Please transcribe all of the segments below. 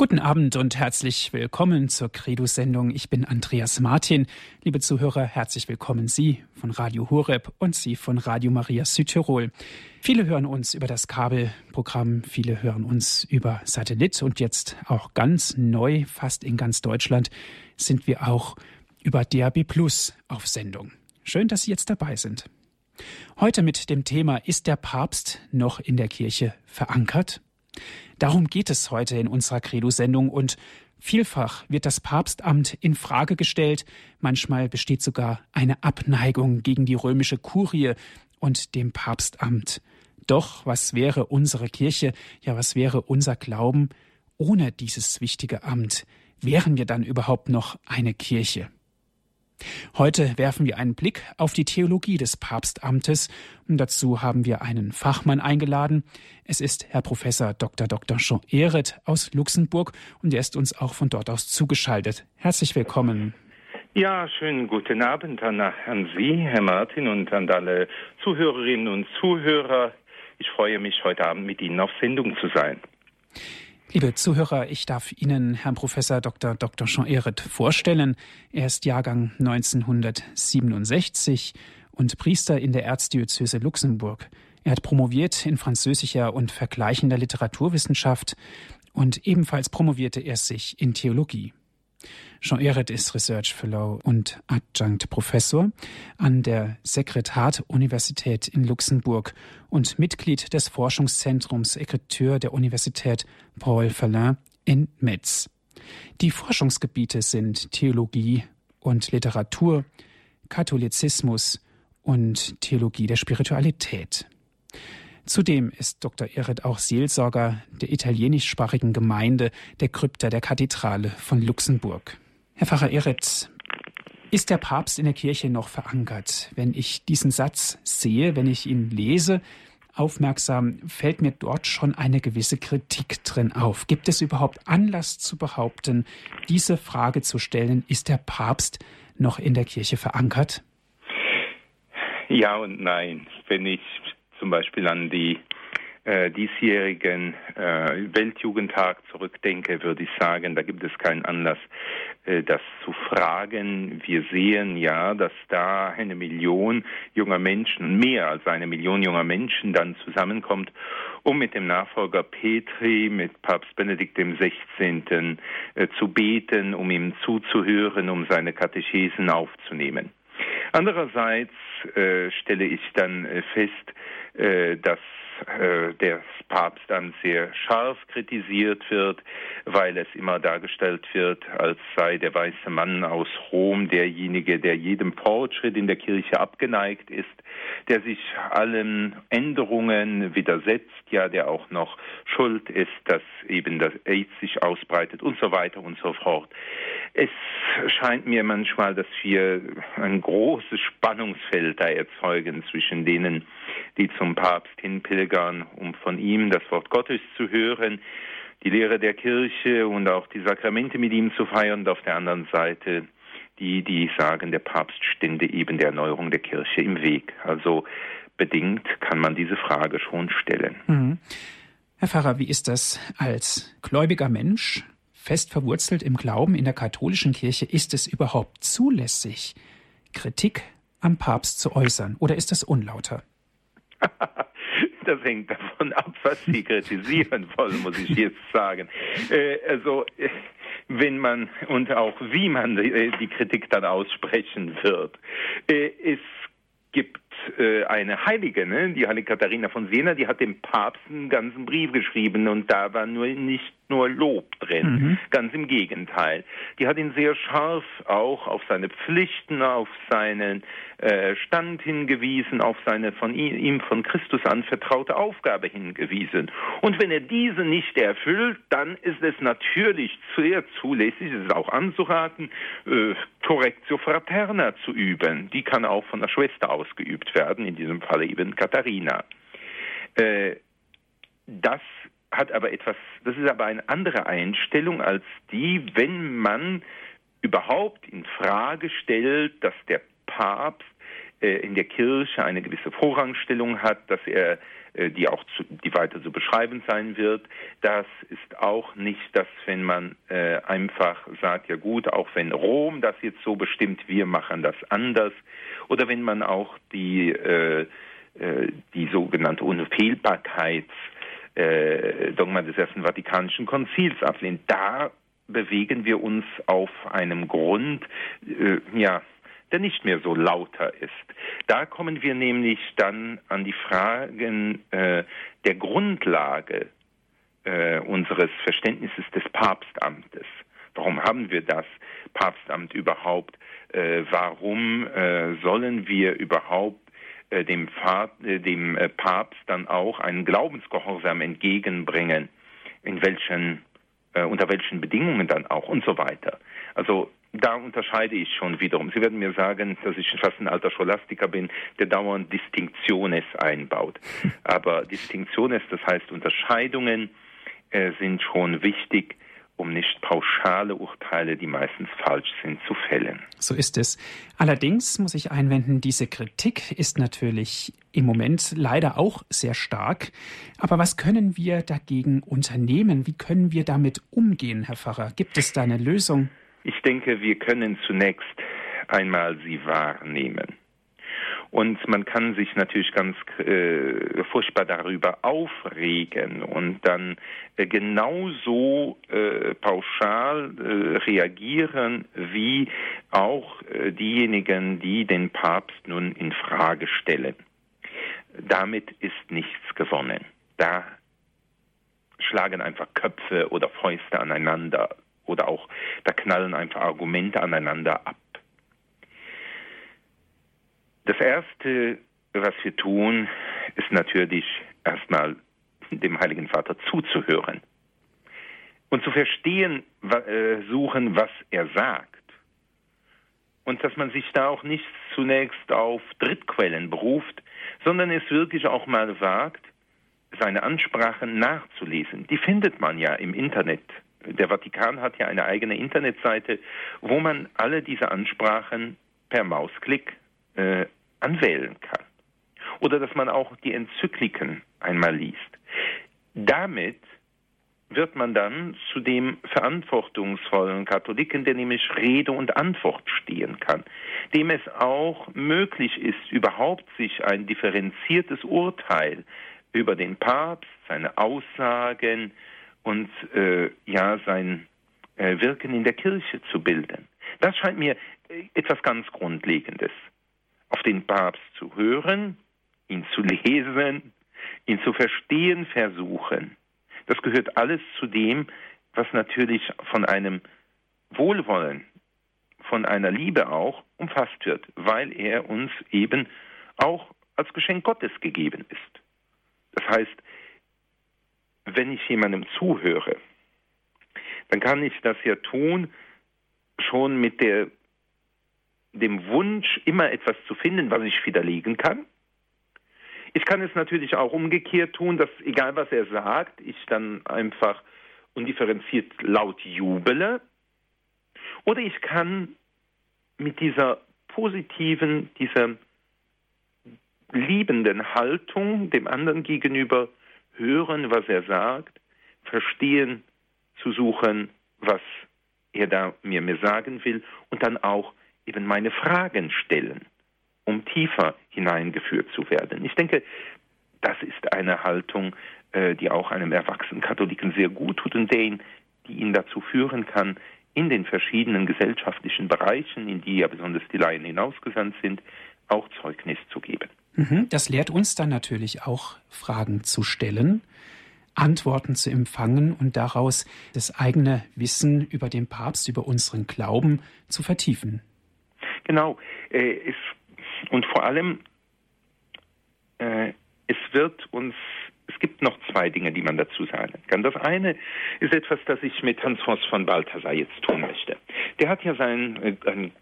Guten Abend und herzlich willkommen zur Credo-Sendung. Ich bin Andreas Martin. Liebe Zuhörer, herzlich willkommen Sie von Radio Horeb und Sie von Radio Maria Südtirol. Viele hören uns über das Kabelprogramm, viele hören uns über Satellit und jetzt auch ganz neu, fast in ganz Deutschland, sind wir auch über DAB Plus auf Sendung. Schön, dass Sie jetzt dabei sind. Heute mit dem Thema Ist der Papst noch in der Kirche verankert? Darum geht es heute in unserer Credo-Sendung und vielfach wird das Papstamt in Frage gestellt. Manchmal besteht sogar eine Abneigung gegen die römische Kurie und dem Papstamt. Doch was wäre unsere Kirche, ja was wäre unser Glauben ohne dieses wichtige Amt? Wären wir dann überhaupt noch eine Kirche? Heute werfen wir einen Blick auf die Theologie des Papstamtes und dazu haben wir einen Fachmann eingeladen. Es ist Herr Professor Dr. Dr. Jean Ehret aus Luxemburg und er ist uns auch von dort aus zugeschaltet. Herzlich willkommen. Ja, schönen guten Abend an, an Sie, Herr Martin, und an alle Zuhörerinnen und Zuhörer. Ich freue mich, heute Abend mit Ihnen auf Sendung zu sein. Liebe Zuhörer, ich darf Ihnen Herrn Professor Dr. Dr. Jean Ehret vorstellen. Er ist Jahrgang 1967 und Priester in der Erzdiözese Luxemburg. Er hat promoviert in französischer und vergleichender Literaturwissenschaft und ebenfalls promovierte er sich in Theologie. Jean Ehret ist Research Fellow und Adjunct Professor an der Sekretariat-Universität in Luxemburg und Mitglied des Forschungszentrums Écriture der Universität Paul Verlain in Metz. Die Forschungsgebiete sind Theologie und Literatur, Katholizismus und Theologie der Spiritualität. Zudem ist Dr. Ehret auch Seelsorger der italienischsprachigen Gemeinde der Krypta der Kathedrale von Luxemburg. Herr Pfarrer Eretz, ist der Papst in der Kirche noch verankert? Wenn ich diesen Satz sehe, wenn ich ihn lese, aufmerksam, fällt mir dort schon eine gewisse Kritik drin auf. Gibt es überhaupt Anlass zu behaupten, diese Frage zu stellen, ist der Papst noch in der Kirche verankert? Ja und nein. Wenn ich zum Beispiel an die äh, diesjährigen äh, Weltjugendtag zurückdenke, würde ich sagen, da gibt es keinen Anlass, äh, das zu fragen. Wir sehen ja, dass da eine Million junger Menschen, mehr als eine Million junger Menschen dann zusammenkommt, um mit dem Nachfolger Petri, mit Papst Benedikt XVI. Äh, zu beten, um ihm zuzuhören, um seine Katechesen aufzunehmen. Andererseits äh, stelle ich dann äh, fest, äh, dass äh, der Papst dann sehr scharf kritisiert wird, weil es immer dargestellt wird, als sei der weiße Mann aus Rom derjenige, der jedem Fortschritt in der Kirche abgeneigt ist, der sich allen Änderungen widersetzt, ja, der auch noch schuld ist, dass eben das AIDS sich ausbreitet und so weiter und so fort. Es scheint mir manchmal, dass wir ein großes Spannungsfeld da erzeugen zwischen denen, die zum Papst hinpilgern, um von ihm das Wort Gottes zu hören, die Lehre der Kirche und auch die Sakramente mit ihm zu feiern und auf der anderen Seite die, die sagen, der Papst stände eben der Erneuerung der Kirche im Weg. Also bedingt kann man diese Frage schon stellen. Mhm. Herr Pfarrer, wie ist das als gläubiger Mensch, fest verwurzelt im Glauben in der katholischen Kirche, ist es überhaupt zulässig, Kritik am Papst zu äußern oder ist das unlauter? das hängt davon ab, was Sie kritisieren wollen, muss ich jetzt sagen. Äh, also, äh, wenn man und auch wie man die, äh, die Kritik dann aussprechen wird. Äh, es gibt äh, eine Heilige, ne? die Heilige Katharina von Siena, die hat dem Papst einen ganzen Brief geschrieben und da war nur nicht nur Lob drin, mhm. ganz im Gegenteil. Die hat ihn sehr scharf auch auf seine Pflichten, auf seinen äh, Stand hingewiesen, auf seine von ihm von Christus anvertraute Aufgabe hingewiesen. Und wenn er diese nicht erfüllt, dann ist es natürlich sehr zulässig, es ist auch anzuraten, äh, Correctio Fraterna zu üben. Die kann auch von der Schwester ausgeübt werden, in diesem Fall eben Katharina. Äh, das hat aber etwas, das ist aber eine andere Einstellung als die, wenn man überhaupt in Frage stellt, dass der Papst äh, in der Kirche eine gewisse Vorrangstellung hat, dass er die auch zu, die weiter zu beschreiben sein wird. Das ist auch nicht, dass wenn man äh, einfach sagt, ja gut, auch wenn Rom das jetzt so bestimmt, wir machen das anders, oder wenn man auch die äh, äh die sogenannte Unfehlbarkeits äh, Dogma des Ersten Vatikanischen Konzils ablehnt. Da bewegen wir uns auf einem Grund, äh, ja, der nicht mehr so lauter ist. Da kommen wir nämlich dann an die Fragen äh, der Grundlage äh, unseres Verständnisses des Papstamtes. Warum haben wir das Papstamt überhaupt? Äh, warum äh, sollen wir überhaupt äh, dem, Pfad, äh, dem äh, Papst dann auch einen Glaubensgehorsam entgegenbringen? In welchen, unter welchen Bedingungen dann auch und so weiter. Also da unterscheide ich schon wiederum. Sie werden mir sagen, dass ich fast ein alter Scholastiker bin, der dauernd Distinktiones einbaut. Aber Distinktiones, das heißt Unterscheidungen, äh, sind schon wichtig, um nicht pauschale Urteile, die meistens falsch sind, zu fällen. So ist es. Allerdings muss ich einwenden, diese Kritik ist natürlich im Moment leider auch sehr stark. Aber was können wir dagegen unternehmen? Wie können wir damit umgehen, Herr Pfarrer? Gibt es da eine Lösung? Ich denke, wir können zunächst einmal sie wahrnehmen. Und man kann sich natürlich ganz äh, furchtbar darüber aufregen und dann äh, genauso äh, pauschal äh, reagieren wie auch äh, diejenigen, die den Papst nun in Frage stellen. Damit ist nichts gewonnen. Da schlagen einfach Köpfe oder Fäuste aneinander oder auch da knallen einfach Argumente aneinander ab. Das Erste, was wir tun, ist natürlich erstmal dem Heiligen Vater zuzuhören und zu verstehen äh, suchen, was er sagt. Und dass man sich da auch nicht zunächst auf Drittquellen beruft, sondern es wirklich auch mal wagt, seine Ansprachen nachzulesen. Die findet man ja im Internet der Vatikan hat ja eine eigene Internetseite, wo man alle diese Ansprachen per Mausklick äh, anwählen kann. Oder dass man auch die Enzykliken einmal liest. Damit wird man dann zu dem verantwortungsvollen Katholiken, der nämlich Rede und Antwort stehen kann, dem es auch möglich ist, überhaupt sich ein differenziertes Urteil über den Papst, seine Aussagen, und äh, ja sein äh, Wirken in der Kirche zu bilden. Das scheint mir äh, etwas ganz Grundlegendes. Auf den Papst zu hören, ihn zu lesen, ihn zu verstehen versuchen. Das gehört alles zu dem, was natürlich von einem Wohlwollen, von einer Liebe auch umfasst wird, weil er uns eben auch als Geschenk Gottes gegeben ist. Das heißt, wenn ich jemandem zuhöre, dann kann ich das ja tun, schon mit der, dem Wunsch, immer etwas zu finden, was ich widerlegen kann. Ich kann es natürlich auch umgekehrt tun, dass egal was er sagt, ich dann einfach undifferenziert laut jubele. Oder ich kann mit dieser positiven, dieser liebenden Haltung dem anderen gegenüber hören, was er sagt, verstehen zu suchen, was er da mir, mir sagen will und dann auch eben meine Fragen stellen, um tiefer hineingeführt zu werden. Ich denke, das ist eine Haltung, äh, die auch einem erwachsenen Katholiken sehr gut tut und den, die ihn dazu führen kann, in den verschiedenen gesellschaftlichen Bereichen, in die ja besonders die Laien hinausgesandt sind, auch Zeugnis zu geben. Mhm, das lehrt uns dann natürlich auch, Fragen zu stellen, Antworten zu empfangen und daraus das eigene Wissen über den Papst, über unseren Glauben zu vertiefen. Genau. Äh, und vor allem, äh, es wird uns es gibt noch zwei Dinge, die man dazu sagen kann. Das eine ist etwas, das ich mit Hans-Fons von Balthasar jetzt tun möchte. Der hat ja sein äh, ein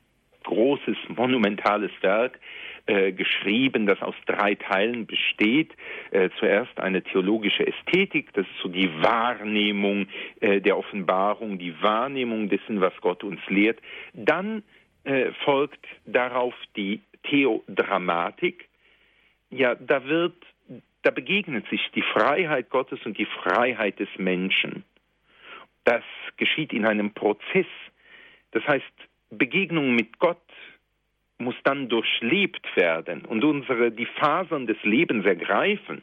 großes, monumentales Werk äh, geschrieben, das aus drei Teilen besteht. Äh, zuerst eine theologische Ästhetik, das ist so die Wahrnehmung äh, der Offenbarung, die Wahrnehmung dessen, was Gott uns lehrt. Dann äh, folgt darauf die Theodramatik. Ja, da wird da begegnet sich die Freiheit Gottes und die Freiheit des Menschen. Das geschieht in einem Prozess. Das heißt, Begegnung mit Gott muss dann durchlebt werden und unsere die Fasern des Lebens ergreifen.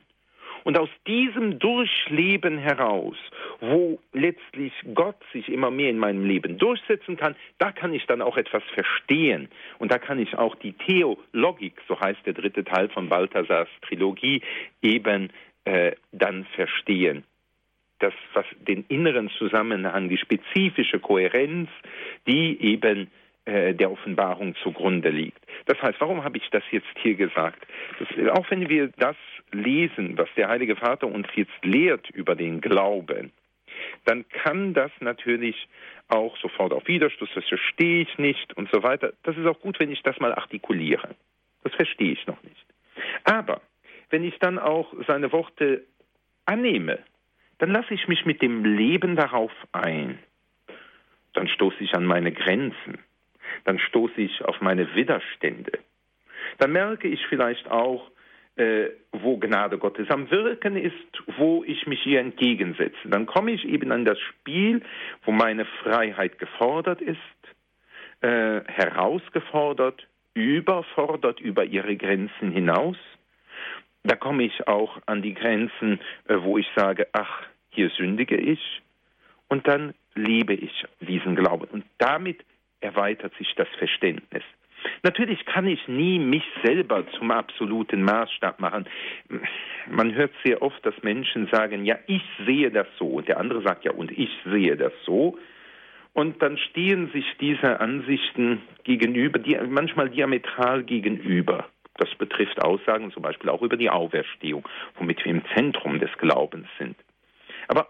Und aus diesem Durchleben heraus, wo letztlich Gott sich immer mehr in meinem Leben durchsetzen kann, da kann ich dann auch etwas verstehen. Und da kann ich auch die Theologik, so heißt der dritte Teil von Balthasars Trilogie, eben äh, dann verstehen. Das, was den inneren Zusammenhang, die spezifische Kohärenz, die eben äh, der Offenbarung zugrunde liegt. Das heißt, warum habe ich das jetzt hier gesagt? Das, auch wenn wir das lesen, was der Heilige Vater uns jetzt lehrt über den Glauben, dann kann das natürlich auch sofort auf Widerstoß, das verstehe ich nicht und so weiter. Das ist auch gut, wenn ich das mal artikuliere. Das verstehe ich noch nicht. Aber wenn ich dann auch seine Worte annehme, dann lasse ich mich mit dem Leben darauf ein. Dann stoße ich an meine Grenzen dann stoße ich auf meine Widerstände. Dann merke ich vielleicht auch, äh, wo Gnade Gottes am Wirken ist, wo ich mich ihr entgegensetze. Dann komme ich eben an das Spiel, wo meine Freiheit gefordert ist, äh, herausgefordert, überfordert über ihre Grenzen hinaus. Da komme ich auch an die Grenzen, äh, wo ich sage, ach, hier sündige ich. Und dann liebe ich diesen Glauben. Und damit erweitert sich das Verständnis. Natürlich kann ich nie mich selber zum absoluten Maßstab machen. Man hört sehr oft, dass Menschen sagen, ja, ich sehe das so. Und der andere sagt, ja, und ich sehe das so. Und dann stehen sich diese Ansichten gegenüber, die, manchmal diametral gegenüber. Das betrifft Aussagen zum Beispiel auch über die Auferstehung, womit wir im Zentrum des Glaubens sind. Aber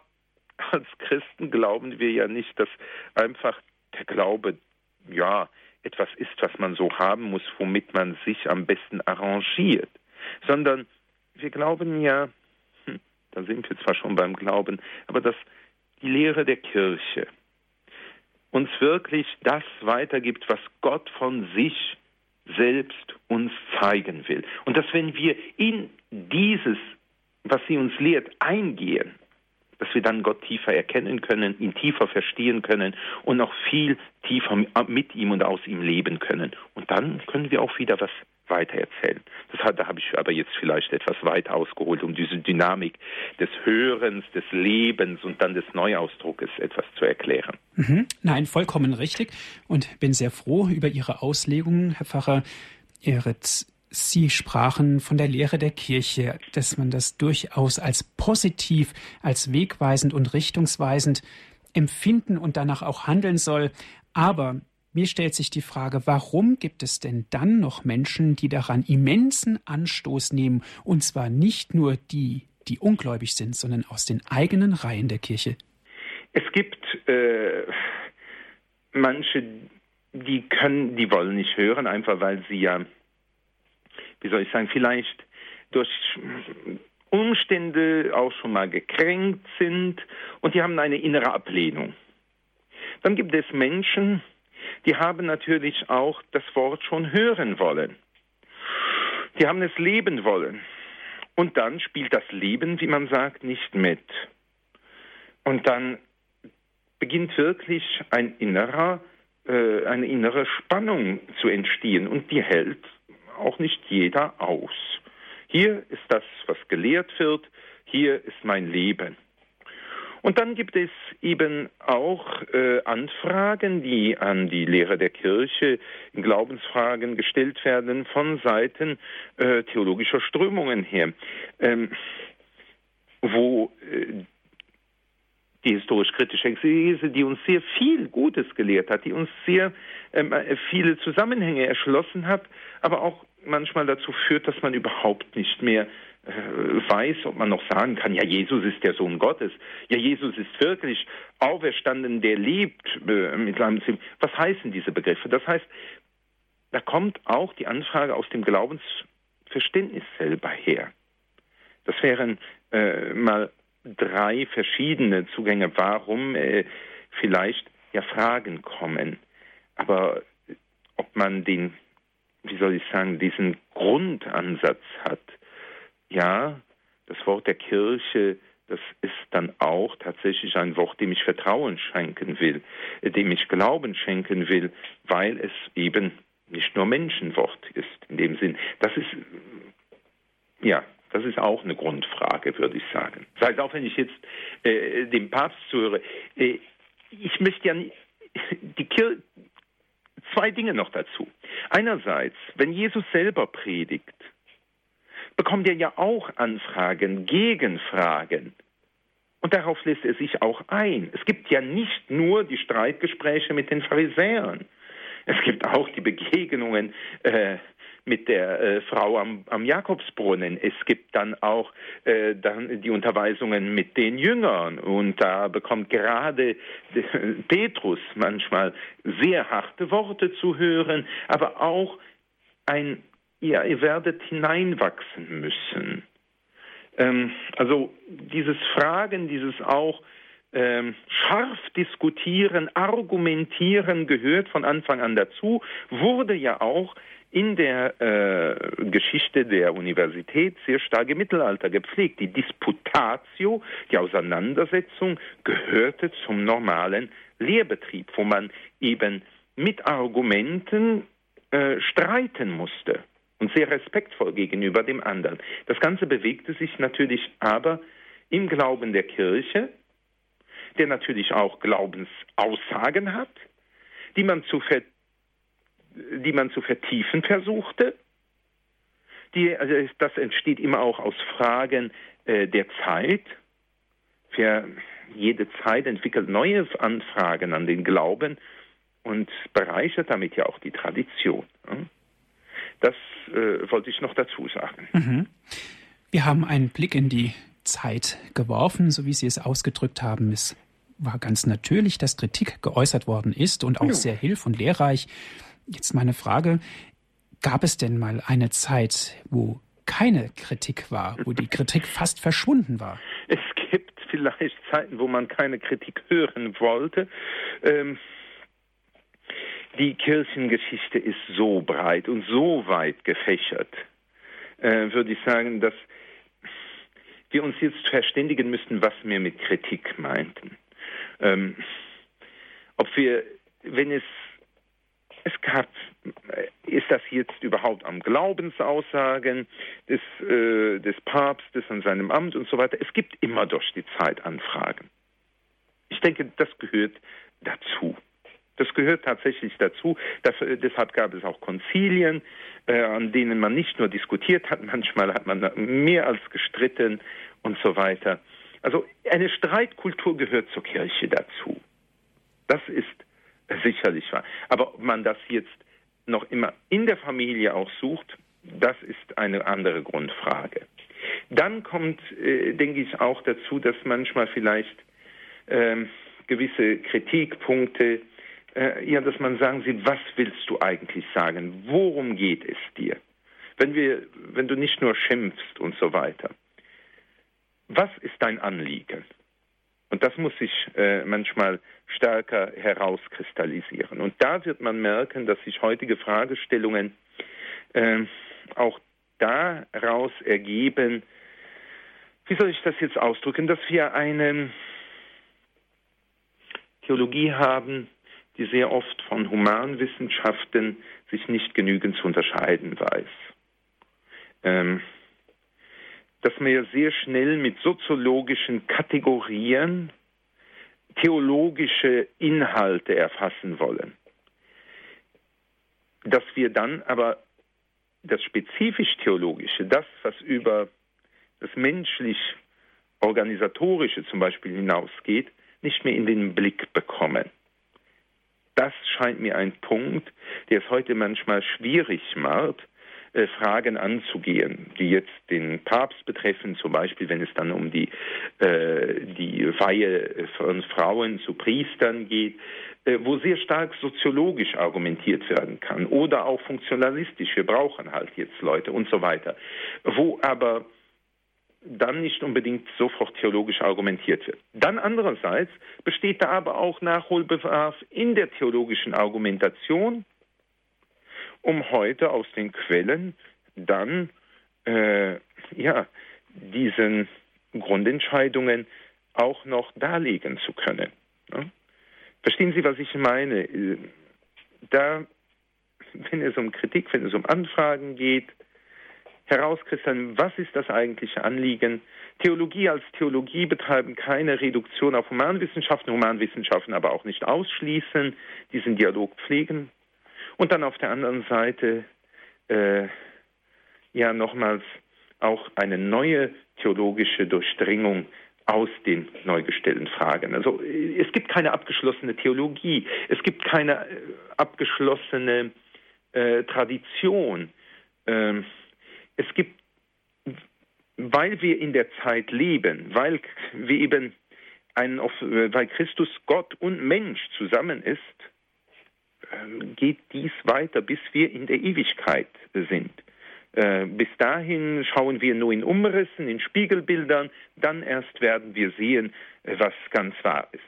als Christen glauben wir ja nicht, dass einfach der Glaube ja, etwas ist, was man so haben muss, womit man sich am besten arrangiert, sondern wir glauben ja, hm, da sind wir zwar schon beim Glauben, aber dass die Lehre der Kirche uns wirklich das weitergibt, was Gott von sich selbst uns zeigen will. Und dass wenn wir in dieses, was sie uns lehrt, eingehen, dass wir dann Gott tiefer erkennen können, ihn tiefer verstehen können und noch viel tiefer mit ihm und aus ihm leben können. Und dann können wir auch wieder was weiter erzählen. Das da habe ich aber jetzt vielleicht etwas weit ausgeholt, um diese Dynamik des Hörens, des Lebens und dann des Neuausdruckes etwas zu erklären. Mhm. Nein, vollkommen richtig und bin sehr froh über Ihre Auslegungen, Herr Pfarrer. Ihre Sie sprachen von der Lehre der Kirche, dass man das durchaus als positiv, als wegweisend und richtungsweisend empfinden und danach auch handeln soll. Aber mir stellt sich die Frage, warum gibt es denn dann noch Menschen, die daran immensen Anstoß nehmen, und zwar nicht nur die, die ungläubig sind, sondern aus den eigenen Reihen der Kirche? Es gibt äh, manche, die können, die wollen nicht hören, einfach weil sie ja wie soll ich sagen, vielleicht durch Umstände auch schon mal gekränkt sind und die haben eine innere Ablehnung. Dann gibt es Menschen, die haben natürlich auch das Wort schon hören wollen. Die haben es leben wollen. Und dann spielt das Leben, wie man sagt, nicht mit. Und dann beginnt wirklich ein innerer, äh, eine innere Spannung zu entstehen und die hält auch nicht jeder aus. Hier ist das, was gelehrt wird, hier ist mein Leben. Und dann gibt es eben auch äh, Anfragen, die an die Lehre der Kirche in Glaubensfragen gestellt werden von Seiten äh, theologischer Strömungen her, ähm, wo äh, die historisch-kritische Exegese, die uns sehr viel Gutes gelehrt hat, die uns sehr ähm, viele Zusammenhänge erschlossen hat, aber auch manchmal dazu führt, dass man überhaupt nicht mehr äh, weiß, ob man noch sagen kann, ja, Jesus ist der Sohn Gottes. Ja, Jesus ist wirklich auferstanden, der lebt äh, mit seinem Leben. Was heißen diese Begriffe? Das heißt, da kommt auch die Anfrage aus dem Glaubensverständnis selber her. Das wären äh, mal drei verschiedene Zugänge, warum äh, vielleicht ja Fragen kommen. Aber ob man den, wie soll ich sagen, diesen Grundansatz hat, ja, das Wort der Kirche, das ist dann auch tatsächlich ein Wort, dem ich Vertrauen schenken will, äh, dem ich Glauben schenken will, weil es eben nicht nur Menschenwort ist in dem Sinn. Das ist, ja, das ist auch eine Grundfrage, würde ich sagen. Das heißt, auch wenn ich jetzt äh, dem Papst zuhöre, äh, ich möchte ja die Kirche, zwei Dinge noch dazu. Einerseits, wenn Jesus selber predigt, bekommt er ja auch Anfragen, Gegenfragen. Und darauf lässt er sich auch ein. Es gibt ja nicht nur die Streitgespräche mit den Pharisäern. Es gibt auch die Begegnungen äh, mit der äh, Frau am, am, Jakobsbrunnen. Es gibt dann auch äh, dann die Unterweisungen mit den Jüngern. Und da bekommt gerade Petrus manchmal sehr harte Worte zu hören, aber auch ein, ja, ihr werdet hineinwachsen müssen. Ähm, also dieses Fragen, dieses auch ähm, scharf diskutieren, argumentieren gehört von Anfang an dazu, wurde ja auch in der äh, Geschichte der Universität sehr stark im Mittelalter gepflegt. Die Disputatio, die Auseinandersetzung, gehörte zum normalen Lehrbetrieb, wo man eben mit Argumenten äh, streiten musste und sehr respektvoll gegenüber dem anderen. Das Ganze bewegte sich natürlich aber im Glauben der Kirche, der natürlich auch Glaubensaussagen hat, die man zu, ver die man zu vertiefen versuchte. Die, also das entsteht immer auch aus Fragen äh, der Zeit. Für jede Zeit entwickelt neue Anfragen an den Glauben und bereichert damit ja auch die Tradition. Das äh, wollte ich noch dazu sagen. Mhm. Wir haben einen Blick in die Zeit geworfen, so wie Sie es ausgedrückt haben. Es war ganz natürlich, dass Kritik geäußert worden ist und auch ja. sehr hilf- und lehrreich. Jetzt meine Frage, gab es denn mal eine Zeit, wo keine Kritik war, wo die Kritik fast verschwunden war? Es gibt vielleicht Zeiten, wo man keine Kritik hören wollte. Ähm, die Kirchengeschichte ist so breit und so weit gefächert, äh, würde ich sagen, dass wir uns jetzt verständigen müssten, was wir mit Kritik meinten. Ähm, ob wir, wenn es, es gab, äh, ist das jetzt überhaupt am Glaubensaussagen des, äh, des Papstes an seinem Amt und so weiter. Es gibt immer durch die Zeit Anfragen. Ich denke, das gehört dazu. Das gehört tatsächlich dazu. Das, äh, deshalb gab es auch Konzilien, äh, an denen man nicht nur diskutiert hat, manchmal hat man mehr als gestritten und so weiter. Also eine Streitkultur gehört zur Kirche dazu. Das ist sicherlich wahr. Aber ob man das jetzt noch immer in der Familie auch sucht, das ist eine andere Grundfrage. Dann kommt, äh, denke ich, auch dazu, dass manchmal vielleicht ähm, gewisse Kritikpunkte äh, ja, dass man sagen sieht, was willst du eigentlich sagen? Worum geht es dir? Wenn wir, wenn du nicht nur schimpfst und so weiter. Was ist dein Anliegen? Und das muss sich äh, manchmal stärker herauskristallisieren. Und da wird man merken, dass sich heutige Fragestellungen äh, auch daraus ergeben, wie soll ich das jetzt ausdrücken, dass wir eine Theologie haben, die sehr oft von Humanwissenschaften sich nicht genügend zu unterscheiden weiß. Ähm, dass wir sehr schnell mit soziologischen Kategorien theologische Inhalte erfassen wollen. Dass wir dann aber das spezifisch theologische, das, was über das menschlich organisatorische zum Beispiel hinausgeht, nicht mehr in den Blick bekommen das scheint mir ein Punkt, der es heute manchmal schwierig macht, äh, Fragen anzugehen, die jetzt den Papst betreffen, zum Beispiel wenn es dann um die, äh, die Weihe von Frauen zu Priestern geht, äh, wo sehr stark soziologisch argumentiert werden kann oder auch funktionalistisch, wir brauchen halt jetzt Leute und so weiter, wo aber dann nicht unbedingt sofort theologisch argumentiert wird. Dann andererseits besteht da aber auch Nachholbedarf in der theologischen Argumentation, um heute aus den Quellen dann äh, ja diesen Grundentscheidungen auch noch darlegen zu können. Ne? Verstehen Sie, was ich meine? Da, wenn es um Kritik, wenn es um Anfragen geht, herauskristallisieren, was ist das eigentliche Anliegen? Theologie als Theologie betreiben keine Reduktion auf Humanwissenschaften, Humanwissenschaften aber auch nicht ausschließen, diesen Dialog pflegen. Und dann auf der anderen Seite äh, ja nochmals auch eine neue theologische Durchdringung aus den neu gestellten Fragen. Also es gibt keine abgeschlossene Theologie, es gibt keine äh, abgeschlossene äh, Tradition. Ähm, es gibt, weil wir in der Zeit leben, weil wir eben ein, weil Christus Gott und Mensch zusammen ist, geht dies weiter, bis wir in der Ewigkeit sind. Äh, bis dahin schauen wir nur in Umrissen, in Spiegelbildern, dann erst werden wir sehen, äh, was ganz wahr ist.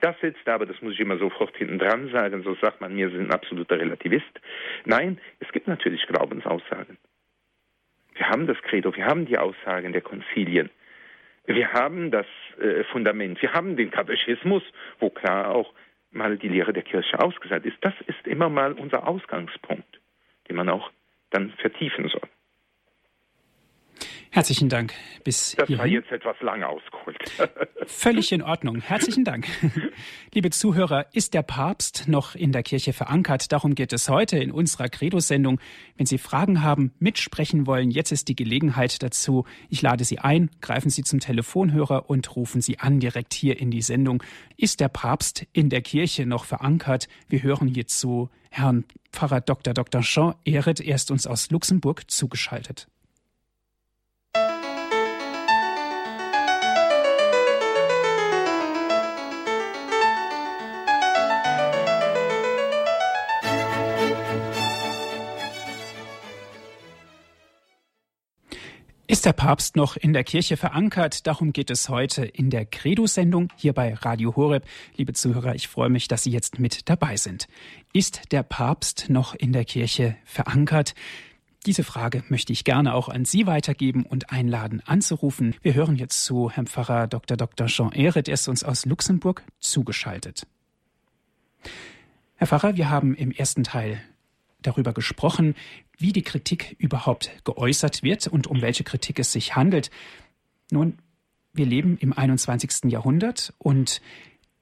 Das jetzt aber, das muss ich immer sofort hinten dran sagen, so sagt man mir, Sie sind ein absoluter Relativist. Nein, es gibt natürlich Glaubensaussagen. Wir haben das Credo, wir haben die Aussagen der Konzilien. Wir haben das äh, Fundament, wir haben den Katechismus, wo klar auch mal die Lehre der Kirche ausgesagt ist. Das ist immer mal unser Ausgangspunkt, den man auch dann vertiefen soll. Herzlichen Dank. Bis das hierhin. war jetzt etwas lang ausgeholt. Völlig in Ordnung. Herzlichen Dank. Liebe Zuhörer, ist der Papst noch in der Kirche verankert? Darum geht es heute in unserer Credo-Sendung. Wenn Sie Fragen haben, mitsprechen wollen, jetzt ist die Gelegenheit dazu. Ich lade Sie ein, greifen Sie zum Telefonhörer und rufen Sie an direkt hier in die Sendung. Ist der Papst in der Kirche noch verankert? Wir hören hierzu Herrn Pfarrer Dr. Dr. Jean Ehret. Er ist uns aus Luxemburg zugeschaltet. Ist der Papst noch in der Kirche verankert? Darum geht es heute in der Credo-Sendung hier bei Radio Horeb. Liebe Zuhörer, ich freue mich, dass Sie jetzt mit dabei sind. Ist der Papst noch in der Kirche verankert? Diese Frage möchte ich gerne auch an Sie weitergeben und einladen anzurufen. Wir hören jetzt zu Herrn Pfarrer Dr. Dr. Jean Ehret. Er ist uns aus Luxemburg zugeschaltet. Herr Pfarrer, wir haben im ersten Teil darüber gesprochen, wie die Kritik überhaupt geäußert wird und um welche Kritik es sich handelt. Nun, wir leben im 21. Jahrhundert und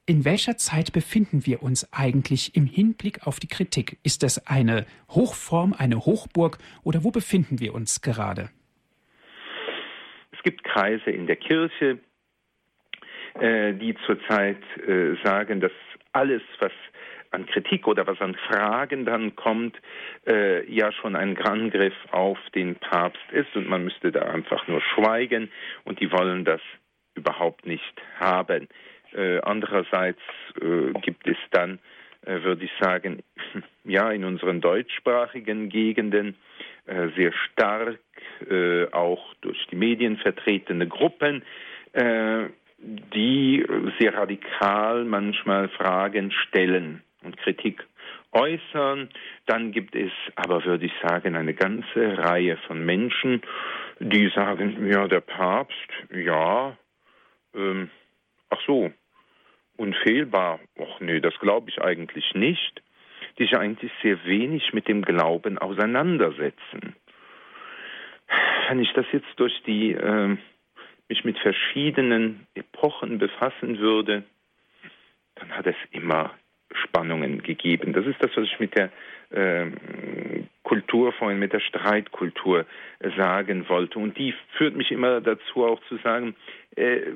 in welcher Zeit befinden wir uns eigentlich im Hinblick auf die Kritik? Ist es eine Hochform, eine Hochburg oder wo befinden wir uns gerade? Es gibt Kreise in der Kirche, äh, die zurzeit äh, sagen, dass alles, was an Kritik oder was an Fragen dann kommt, äh, ja schon ein Angriff auf den Papst ist und man müsste da einfach nur schweigen und die wollen das überhaupt nicht haben. Äh, andererseits äh, gibt es dann, äh, würde ich sagen, ja, in unseren deutschsprachigen Gegenden äh, sehr stark äh, auch durch die Medien vertretene Gruppen, die sehr radikal manchmal Fragen stellen und Kritik äußern. Dann gibt es aber, würde ich sagen, eine ganze Reihe von Menschen, die sagen, ja, der Papst, ja, ähm, ach so, unfehlbar. Ach nee, das glaube ich eigentlich nicht. Die sich eigentlich sehr wenig mit dem Glauben auseinandersetzen. Wenn ich das jetzt durch die, äh, mich mit verschiedenen Epochen befassen würde, dann hat es immer Spannungen gegeben. Das ist das, was ich mit der äh, Kultur vorhin, mit der Streitkultur äh, sagen wollte. Und die führt mich immer dazu, auch zu sagen, äh,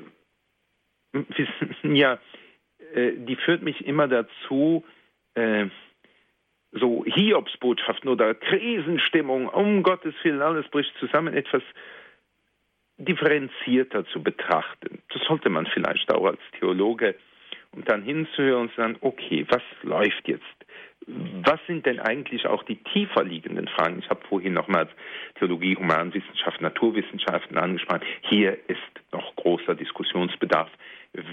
ja, äh, die führt mich immer dazu, äh, so Hiobsbotschaften oder Krisenstimmung, um Gottes Willen, alles bricht zusammen, etwas differenzierter zu betrachten. Das sollte man vielleicht auch als Theologe und dann hinzuhören und zu sagen, okay, was läuft jetzt? Was sind denn eigentlich auch die tiefer liegenden Fragen? Ich habe vorhin nochmals Theologie, Humanwissenschaft, Naturwissenschaften angesprochen. Hier ist noch großer Diskussionsbedarf,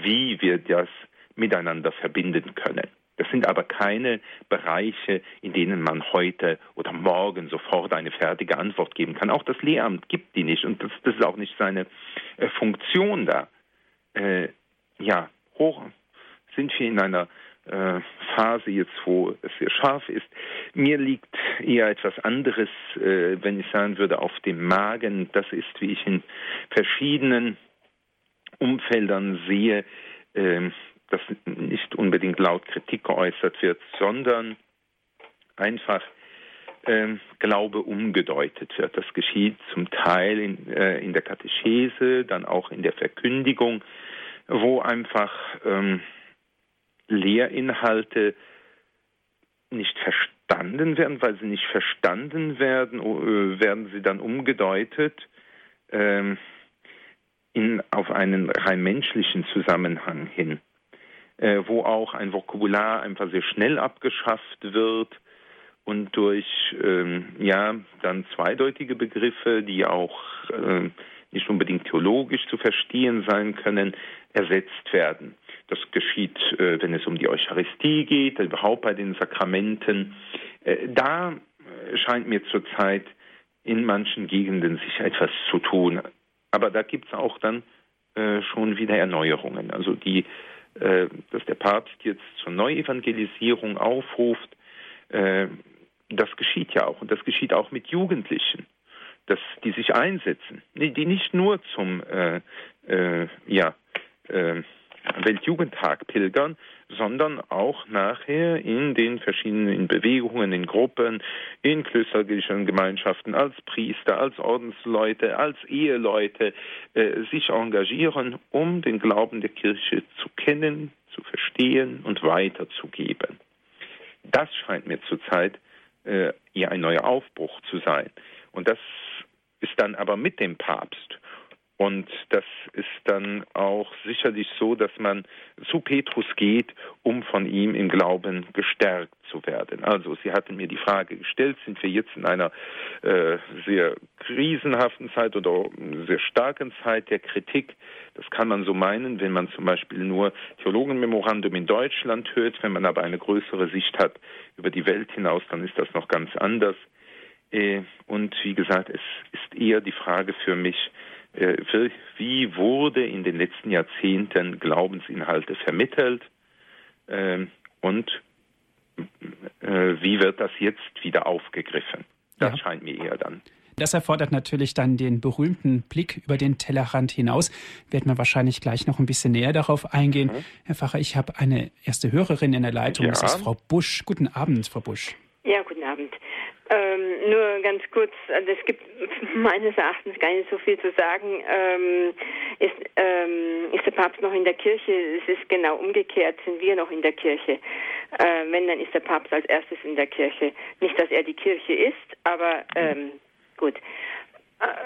wie wir das miteinander verbinden können. Das sind aber keine Bereiche, in denen man heute oder morgen sofort eine fertige Antwort geben kann. Auch das Lehramt gibt die nicht und das, das ist auch nicht seine äh, Funktion da. Äh, ja, hoch sind wir in einer äh, Phase jetzt, wo es sehr scharf ist. Mir liegt eher etwas anderes, äh, wenn ich sagen würde, auf dem Magen. Das ist, wie ich in verschiedenen Umfeldern sehe, äh, dass nicht unbedingt laut Kritik geäußert wird, sondern einfach äh, Glaube umgedeutet wird. Das geschieht zum Teil in, äh, in der Katechese, dann auch in der Verkündigung, wo einfach ähm, Lehrinhalte nicht verstanden werden, weil sie nicht verstanden werden, äh, werden sie dann umgedeutet ähm, in, auf einen rein menschlichen Zusammenhang hin, äh, wo auch ein Vokabular einfach sehr schnell abgeschafft wird und durch ähm, ja dann zweideutige Begriffe, die auch äh, nicht unbedingt theologisch zu verstehen sein können, ersetzt werden. Das geschieht, äh, wenn es um die Eucharistie geht, überhaupt bei den Sakramenten. Äh, da äh, scheint mir zurzeit in manchen Gegenden sich etwas zu tun. Aber da gibt es auch dann schon wieder Erneuerungen. Also die, dass der Papst jetzt zur Neuevangelisierung aufruft, das geschieht ja auch. Und das geschieht auch mit Jugendlichen, dass die sich einsetzen, die nicht nur zum äh, äh, ja, äh, Weltjugendtag pilgern, sondern auch nachher in den verschiedenen Bewegungen, in Gruppen, in klösterlichen Gemeinschaften, als Priester, als Ordensleute, als Eheleute äh, sich engagieren, um den Glauben der Kirche zu kennen, zu verstehen und weiterzugeben. Das scheint mir zurzeit äh, eher ein neuer Aufbruch zu sein. Und das ist dann aber mit dem Papst. Und das ist dann auch sicherlich so, dass man zu Petrus geht, um von ihm im Glauben gestärkt zu werden. Also Sie hatten mir die Frage gestellt, sind wir jetzt in einer äh, sehr krisenhaften Zeit oder sehr starken Zeit der Kritik? Das kann man so meinen, wenn man zum Beispiel nur Theologenmemorandum in Deutschland hört. Wenn man aber eine größere Sicht hat über die Welt hinaus, dann ist das noch ganz anders. Äh, und wie gesagt, es ist eher die Frage für mich, wie wurde in den letzten Jahrzehnten Glaubensinhalte vermittelt ähm, und äh, wie wird das jetzt wieder aufgegriffen? Das ja. scheint mir eher dann. Das erfordert natürlich dann den berühmten Blick über den Tellerrand hinaus. Werden wir wahrscheinlich gleich noch ein bisschen näher darauf eingehen. Mhm. Herr Facher, ich habe eine erste Hörerin in der Leitung. Ja. Das ist Frau Busch. Guten Abend, Frau Busch. Ja, guten Abend. Ähm, nur ganz kurz, also es gibt meines Erachtens gar nicht so viel zu sagen. Ähm, ist, ähm, ist der Papst noch in der Kirche? Es ist genau umgekehrt, sind wir noch in der Kirche. Äh, wenn, dann ist der Papst als erstes in der Kirche. Nicht, dass er die Kirche ist, aber ähm, gut.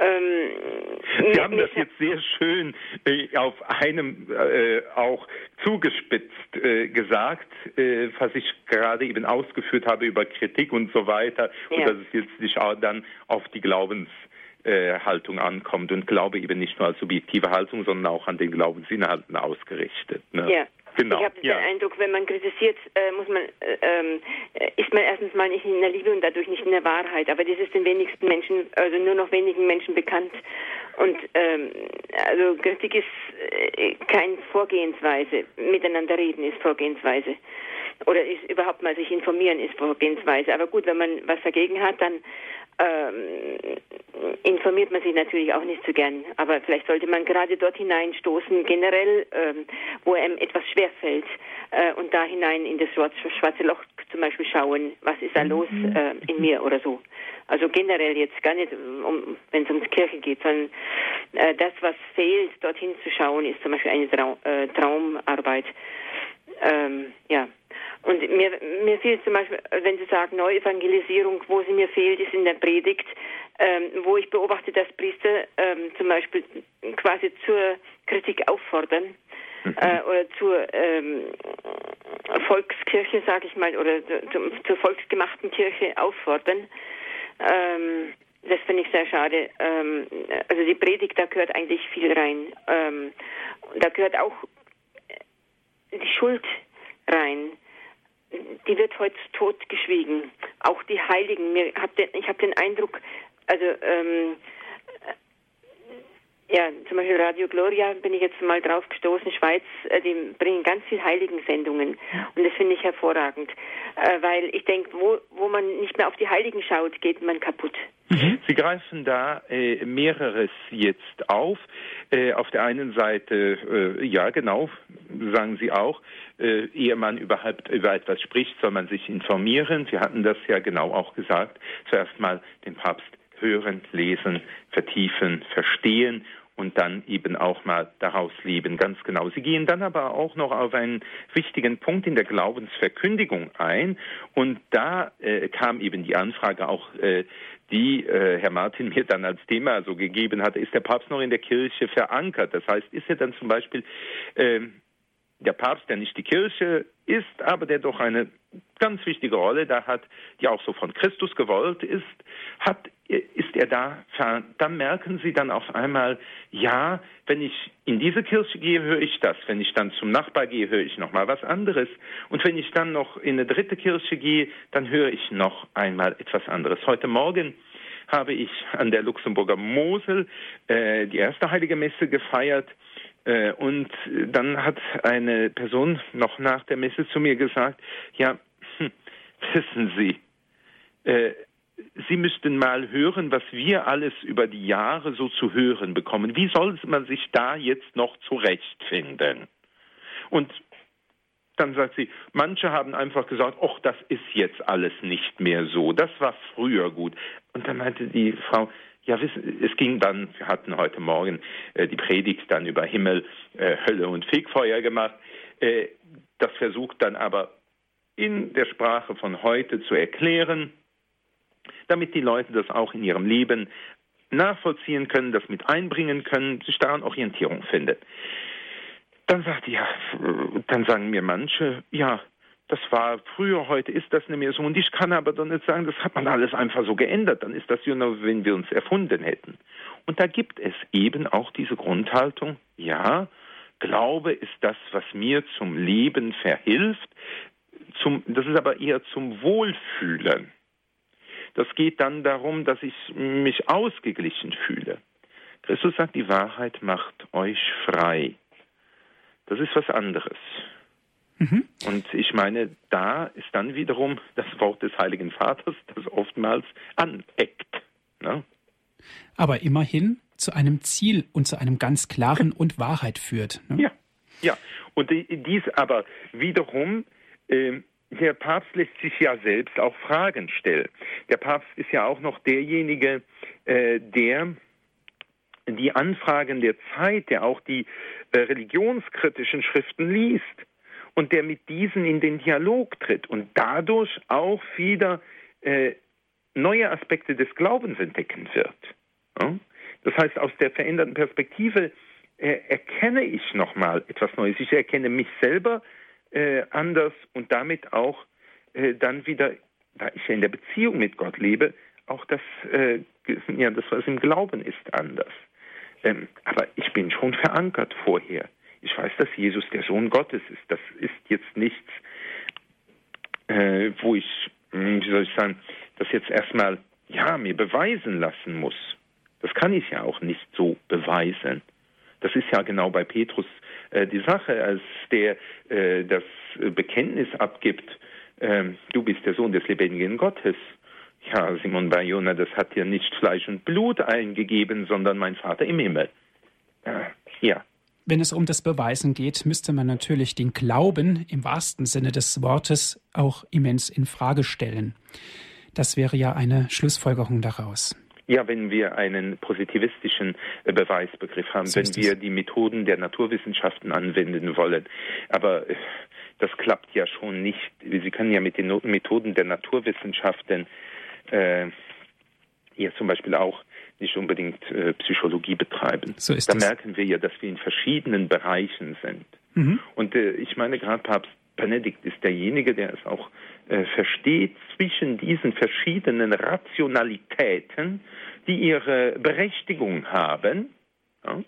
Ähm, Sie haben das jetzt sehr schön äh, auf einem äh, auch zugespitzt äh, gesagt, äh, was ich gerade eben ausgeführt habe über Kritik und so weiter, ja. und dass es jetzt nicht auch dann auf die Glaubenshaltung ankommt und Glaube eben nicht nur als subjektive Haltung, sondern auch an den Glaubensinhalten ausgerichtet. Ne? Ja. Genau. Ich habe ja. den Eindruck, wenn man kritisiert, äh, muss man, äh, ähm, ist man erstens mal nicht in der Liebe und dadurch nicht in der Wahrheit. Aber das ist den wenigsten Menschen, also nur noch wenigen Menschen bekannt. Und ähm, also Kritik ist äh, kein Vorgehensweise. Miteinander reden ist Vorgehensweise. Oder ist überhaupt mal sich informieren ist Vorgehensweise. Aber gut, wenn man was dagegen hat, dann ähm, informiert man sich natürlich auch nicht so gern. Aber vielleicht sollte man gerade dort hineinstoßen, generell, ähm, wo einem etwas schwerfällt, äh, und da hinein in das schwarze Loch zum Beispiel schauen, was ist da mhm. los äh, in mir oder so. Also generell jetzt gar nicht, um, wenn es ums Kirche geht, sondern äh, das, was fehlt, dorthin zu schauen, ist zum Beispiel eine Trau äh, Traumarbeit. Ähm, ja, und mir, mir fehlt zum Beispiel, wenn Sie sagen Neuevangelisierung, wo sie mir fehlt, ist in der Predigt, ähm, wo ich beobachte, dass Priester ähm, zum Beispiel quasi zur Kritik auffordern mhm. äh, oder zur ähm, Volkskirche, sage ich mal, oder zu, zur volksgemachten Kirche auffordern. Ähm, das finde ich sehr schade. Ähm, also die Predigt, da gehört eigentlich viel rein. Ähm, da gehört auch die Schuld rein die wird heute totgeschwiegen. Auch die Heiligen. Ich habe den Eindruck, also ähm, ja, zum Beispiel Radio Gloria bin ich jetzt mal drauf gestoßen, Schweiz, äh, die bringen ganz viel Heiligen-Sendungen und das finde ich hervorragend, äh, weil ich denke, wo, wo man nicht mehr auf die Heiligen schaut, geht man kaputt. Mhm. Sie greifen da äh, mehreres jetzt auf. Äh, auf der einen Seite, äh, ja genau, sagen Sie auch, äh, ehe man überhaupt über etwas spricht, soll man sich informieren. Sie hatten das ja genau auch gesagt. Zuerst mal den Papst hören, lesen, vertiefen, verstehen und dann eben auch mal daraus leben, ganz genau. Sie gehen dann aber auch noch auf einen wichtigen Punkt in der Glaubensverkündigung ein und da äh, kam eben die Anfrage auch, äh, die äh, Herr Martin mir dann als Thema so gegeben hatte, ist der Papst noch in der Kirche verankert? Das heißt, ist er dann zum Beispiel ähm, der Papst, der nicht die Kirche ist, aber der doch eine ganz wichtige Rolle da hat, die auch so von Christus gewollt ist, hat, ist er da, dann merken Sie dann auf einmal, ja, wenn ich in diese Kirche gehe, höre ich das. Wenn ich dann zum Nachbar gehe, höre ich nochmal was anderes. Und wenn ich dann noch in eine dritte Kirche gehe, dann höre ich noch einmal etwas anderes. Heute Morgen habe ich an der Luxemburger Mosel äh, die erste heilige Messe gefeiert und dann hat eine Person noch nach der Messe zu mir gesagt, ja, hm, wissen Sie, äh, Sie müssten mal hören, was wir alles über die Jahre so zu hören bekommen. Wie soll man sich da jetzt noch zurechtfinden? Und dann sagt sie, manche haben einfach gesagt, ach, das ist jetzt alles nicht mehr so. Das war früher gut. Und dann meinte die Frau, ja, es ging dann, wir hatten heute Morgen äh, die Predigt dann über Himmel, äh, Hölle und Fegfeuer gemacht. Äh, das versucht dann aber in der Sprache von heute zu erklären, damit die Leute das auch in ihrem Leben nachvollziehen können, das mit einbringen können, sich daran Orientierung finden. Dann sagt ja, dann sagen mir manche, ja, das war früher, heute ist das nicht mehr so. Und ich kann aber doch nicht sagen, das hat man alles einfach so geändert. Dann ist das ja nur, wenn wir uns erfunden hätten. Und da gibt es eben auch diese Grundhaltung, ja, Glaube ist das, was mir zum Leben verhilft. Zum, das ist aber eher zum Wohlfühlen. Das geht dann darum, dass ich mich ausgeglichen fühle. Christus sagt, die Wahrheit macht euch frei. Das ist was anderes. Mhm. Und ich meine, da ist dann wiederum das Wort des Heiligen Vaters, das oftmals aneckt. Ne? Aber immerhin zu einem Ziel und zu einem ganz klaren und Wahrheit führt. Ne? Ja, ja. Und dies aber wiederum, äh, der Papst lässt sich ja selbst auch Fragen stellen. Der Papst ist ja auch noch derjenige, äh, der die Anfragen der Zeit, der auch die äh, religionskritischen Schriften liest und der mit diesen in den Dialog tritt und dadurch auch wieder äh, neue Aspekte des Glaubens entdecken wird. Ja? Das heißt, aus der veränderten Perspektive äh, erkenne ich nochmal etwas Neues. Ich erkenne mich selber äh, anders und damit auch äh, dann wieder, da ich ja in der Beziehung mit Gott lebe, auch das, äh, ja, das was im Glauben ist, anders. Ähm, aber ich bin schon verankert vorher ich weiß, dass Jesus der Sohn Gottes ist. Das ist jetzt nichts, äh, wo ich, hm, wie soll ich sagen, das jetzt erstmal, ja, mir beweisen lassen muss. Das kann ich ja auch nicht so beweisen. Das ist ja genau bei Petrus äh, die Sache, als der äh, das Bekenntnis abgibt, ähm, du bist der Sohn des lebendigen Gottes. Ja, Simon Bayona, das hat dir nicht Fleisch und Blut eingegeben, sondern mein Vater im Himmel. ja, wenn es um das Beweisen geht, müsste man natürlich den Glauben im wahrsten Sinne des Wortes auch immens in Frage stellen. Das wäre ja eine Schlussfolgerung daraus. Ja, wenn wir einen positivistischen äh, Beweisbegriff haben, so wenn wir die Methoden der Naturwissenschaften anwenden wollen. Aber äh, das klappt ja schon nicht. Sie können ja mit den Methoden der Naturwissenschaften äh, ja zum Beispiel auch nicht unbedingt äh, Psychologie betreiben. So ist da das. merken wir ja, dass wir in verschiedenen Bereichen sind. Mhm. Und äh, ich meine, gerade Papst Benedikt ist derjenige, der es auch äh, versteht, zwischen diesen verschiedenen Rationalitäten, die ihre Berechtigung haben, ja,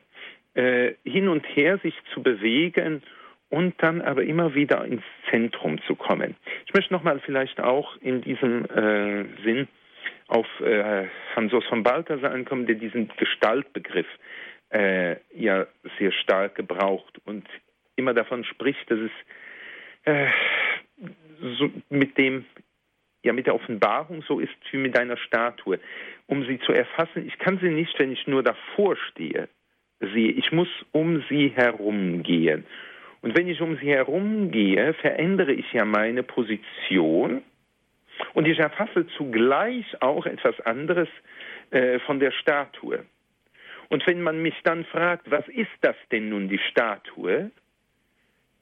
äh, hin und her sich zu bewegen und dann aber immer wieder ins Zentrum zu kommen. Ich möchte nochmal vielleicht auch in diesem äh, Sinn auf äh, Hansos von Balthasar ankommen, der diesen Gestaltbegriff äh, ja sehr stark gebraucht und immer davon spricht, dass es äh, so mit dem ja mit der Offenbarung so ist wie mit einer Statue. Um sie zu erfassen, ich kann sie nicht, wenn ich nur davor stehe, sehe. Ich muss um sie herumgehen. Und wenn ich um sie herumgehe, verändere ich ja meine Position und ich erfasse zugleich auch etwas anderes äh, von der Statue. Und wenn man mich dann fragt, was ist das denn nun die Statue,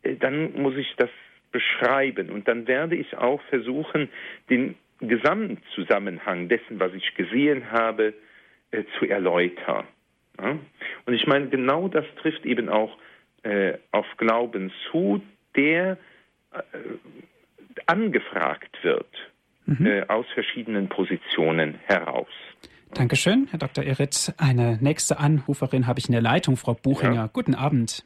äh, dann muss ich das beschreiben und dann werde ich auch versuchen, den Gesamtzusammenhang dessen, was ich gesehen habe, äh, zu erläutern. Ja? Und ich meine, genau das trifft eben auch äh, auf Glauben zu, der äh, angefragt wird mhm. äh, aus verschiedenen Positionen heraus. Dankeschön, Herr Dr. Eritz. Eine nächste Anruferin habe ich in der Leitung, Frau Buchinger. Ja. Guten Abend.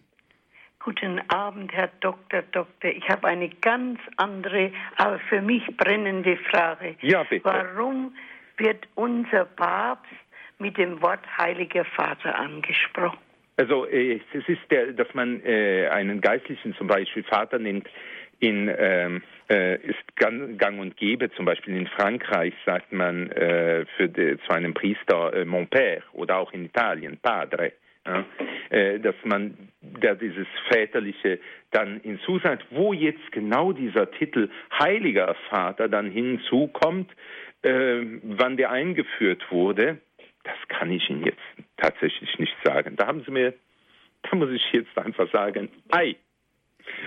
Guten Abend, Herr Dr. Doktor. Ich habe eine ganz andere, aber für mich brennende Frage. Ja, bitte. Warum wird unser Papst mit dem Wort Heiliger Vater angesprochen? Also äh, es ist der, dass man äh, einen Geistlichen zum Beispiel Vater nennt, in, ähm, äh, ist gang, und gäbe. Zum Beispiel in Frankreich sagt man äh, de, zu einem Priester äh, Mon Père oder auch in Italien Padre. Ja, äh, dass man da dieses väterliche dann hinzusagt, wo jetzt genau dieser Titel Heiliger Vater dann hinzukommt, äh, wann der eingeführt wurde, das kann ich Ihnen jetzt tatsächlich nicht sagen. Da haben Sie mir, da muss ich jetzt einfach sagen, ei,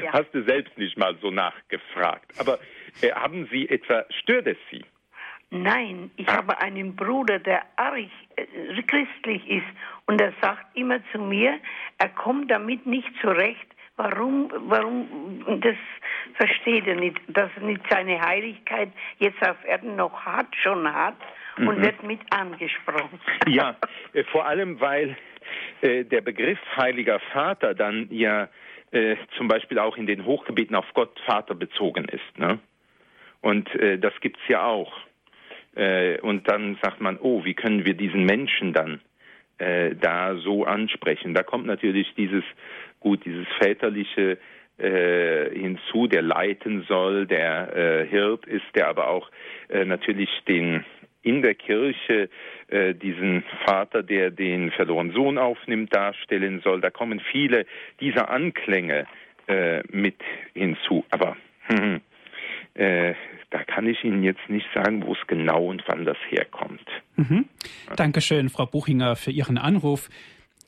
ja. hast du selbst nicht mal so nachgefragt. Aber äh, haben Sie etwa, stört es Sie? Nein, ich ah. habe einen Bruder, der arg äh, christlich ist und er sagt immer zu mir, er kommt damit nicht zurecht, Warum, warum, das versteht er nicht, dass er nicht seine Heiligkeit jetzt auf Erden noch hat, schon hat und mhm. wird mit angesprochen. Ja, äh, vor allem, weil äh, der Begriff Heiliger Vater dann ja äh, zum Beispiel auch in den Hochgebeten auf Gott Vater bezogen ist. Ne? Und äh, das gibt's ja auch. Äh, und dann sagt man, oh, wie können wir diesen Menschen dann äh, da so ansprechen? Da kommt natürlich dieses, gut, dieses väterliche äh, hinzu, der leiten soll, der äh, Hirt ist, der aber auch äh, natürlich den in der Kirche äh, diesen Vater, der den verlorenen Sohn aufnimmt, darstellen soll. Da kommen viele dieser Anklänge äh, mit hinzu. Aber äh, da kann ich Ihnen jetzt nicht sagen, wo es genau und wann das herkommt. Mhm. Dankeschön, Frau Buchinger, für Ihren Anruf.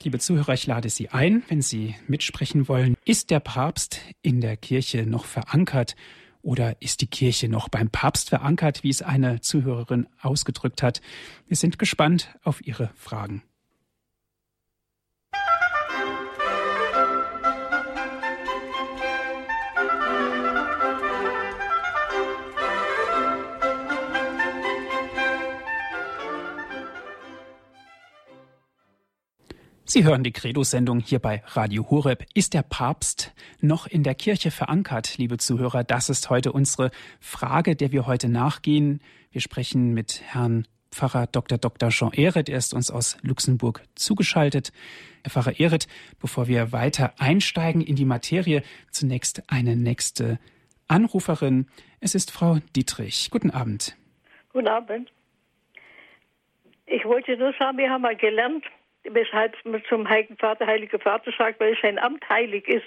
Liebe Zuhörer, ich lade Sie ein, wenn Sie mitsprechen wollen. Ist der Papst in der Kirche noch verankert? Oder ist die Kirche noch beim Papst verankert, wie es eine Zuhörerin ausgedrückt hat? Wir sind gespannt auf Ihre Fragen. Sie hören die Credo-Sendung hier bei Radio Horeb. Ist der Papst noch in der Kirche verankert, liebe Zuhörer? Das ist heute unsere Frage, der wir heute nachgehen. Wir sprechen mit Herrn Pfarrer Dr. Dr. Jean Ehret. Er ist uns aus Luxemburg zugeschaltet. Herr Pfarrer Ehret, bevor wir weiter einsteigen in die Materie, zunächst eine nächste Anruferin. Es ist Frau Dietrich. Guten Abend. Guten Abend. Ich wollte nur sagen, wir haben mal gelernt, weshalb man zum Heiligen Vater, Heiliger Vater sagt, weil sein Amt heilig ist.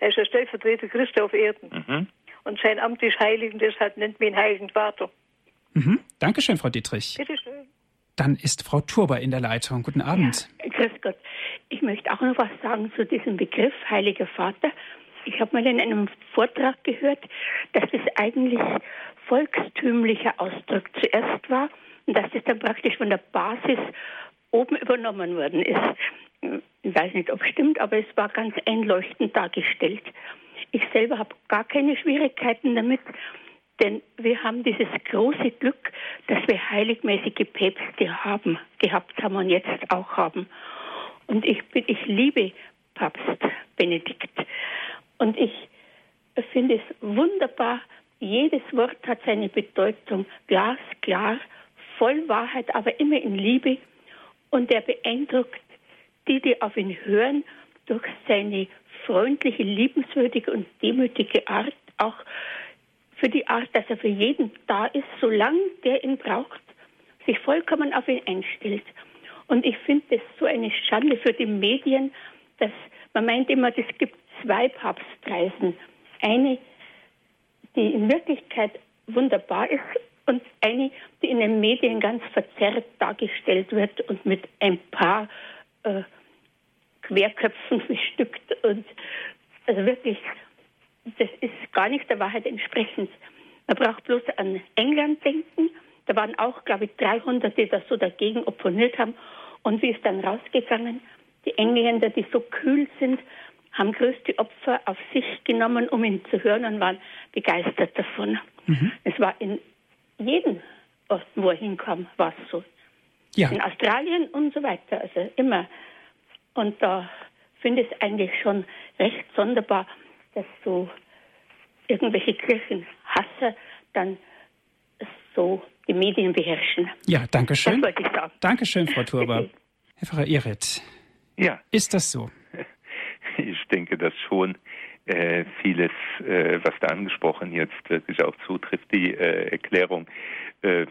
Er ist der Stellvertreter Christi auf Erden. Mhm. Und sein Amt ist heilig und deshalb nennt man ihn Heiligen Vater. Mhm. Dankeschön, Frau Dietrich. Bitte schön. Dann ist Frau Turber in der Leitung. Guten Abend. Ja, grüß Gott. Ich möchte auch noch was sagen zu diesem Begriff Heiliger Vater. Ich habe mal in einem Vortrag gehört, dass das eigentlich volkstümlicher Ausdruck zuerst war und dass das dann praktisch von der Basis oben übernommen worden ist. Ich weiß nicht, ob es stimmt, aber es war ganz einleuchtend dargestellt. Ich selber habe gar keine Schwierigkeiten damit, denn wir haben dieses große Glück, dass wir heiligmäßige Päpste haben, gehabt haben und jetzt auch haben. Und ich, bin, ich liebe Papst Benedikt. Und ich finde es wunderbar, jedes Wort hat seine Bedeutung, glasklar, voll Wahrheit, aber immer in Liebe. Und er beeindruckt die, die auf ihn hören, durch seine freundliche, liebenswürdige und demütige Art, auch für die Art, dass er für jeden da ist, solange der ihn braucht, sich vollkommen auf ihn einstellt. Und ich finde es so eine Schande für die Medien, dass man meint immer, es gibt zwei Papstreisen. Eine, die in Wirklichkeit wunderbar ist und eine, die in den Medien ganz verzerrt dargestellt wird und mit ein paar äh, Querköpfen bestückt und also wirklich, das ist gar nicht der Wahrheit entsprechend. Man braucht bloß an England denken. Da waren auch, glaube ich, 300, die das so dagegen opponiert haben. Und wie ist dann rausgegangen? Die Engländer, die so kühl sind, haben größte Opfer auf sich genommen, um ihn zu hören und waren begeistert davon. Mhm. Es war in jedem Osten, wo er hinkam, war es so. Ja. In Australien und so weiter. Also immer und da finde ich es eigentlich schon recht sonderbar, dass so irgendwelche Kirchenhasser dann so die Medien beherrschen. Ja, danke schön. Das wollte ich sagen. Dankeschön, Frau Turber. Herr Pfarrer Ehret. Ja. Ist das so? Ich denke, dass schon äh, vieles, äh, was da angesprochen jetzt wirklich auch zutrifft, die äh, Erklärung äh,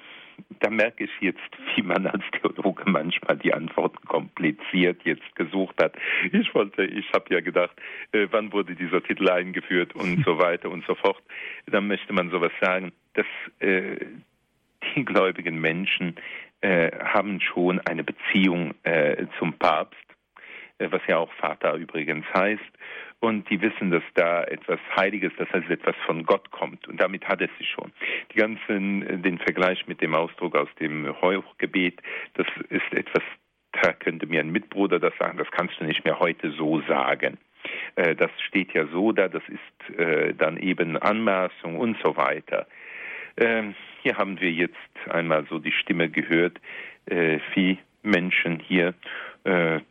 da merke ich jetzt, wie man als Theologe manchmal die Antworten kompliziert jetzt gesucht hat. Ich wollte, ich habe ja gedacht, äh, wann wurde dieser Titel eingeführt und so weiter und so fort. Dann möchte man sowas sagen, dass äh, die gläubigen Menschen äh, haben schon eine Beziehung äh, zum Papst, äh, was ja auch Vater übrigens heißt und die wissen, dass da etwas Heiliges, das heißt etwas von Gott kommt. Und damit hat es sich schon. Die ganzen, äh, den Vergleich mit dem Ausdruck aus dem Heuchgebet, das ist etwas, da könnte mir ein Mitbruder das sagen, das kannst du nicht mehr heute so sagen. Äh, das steht ja so da, das ist äh, dann eben Anmaßung und so weiter. Ähm, hier haben wir jetzt einmal so die Stimme gehört, wie Menschen hier,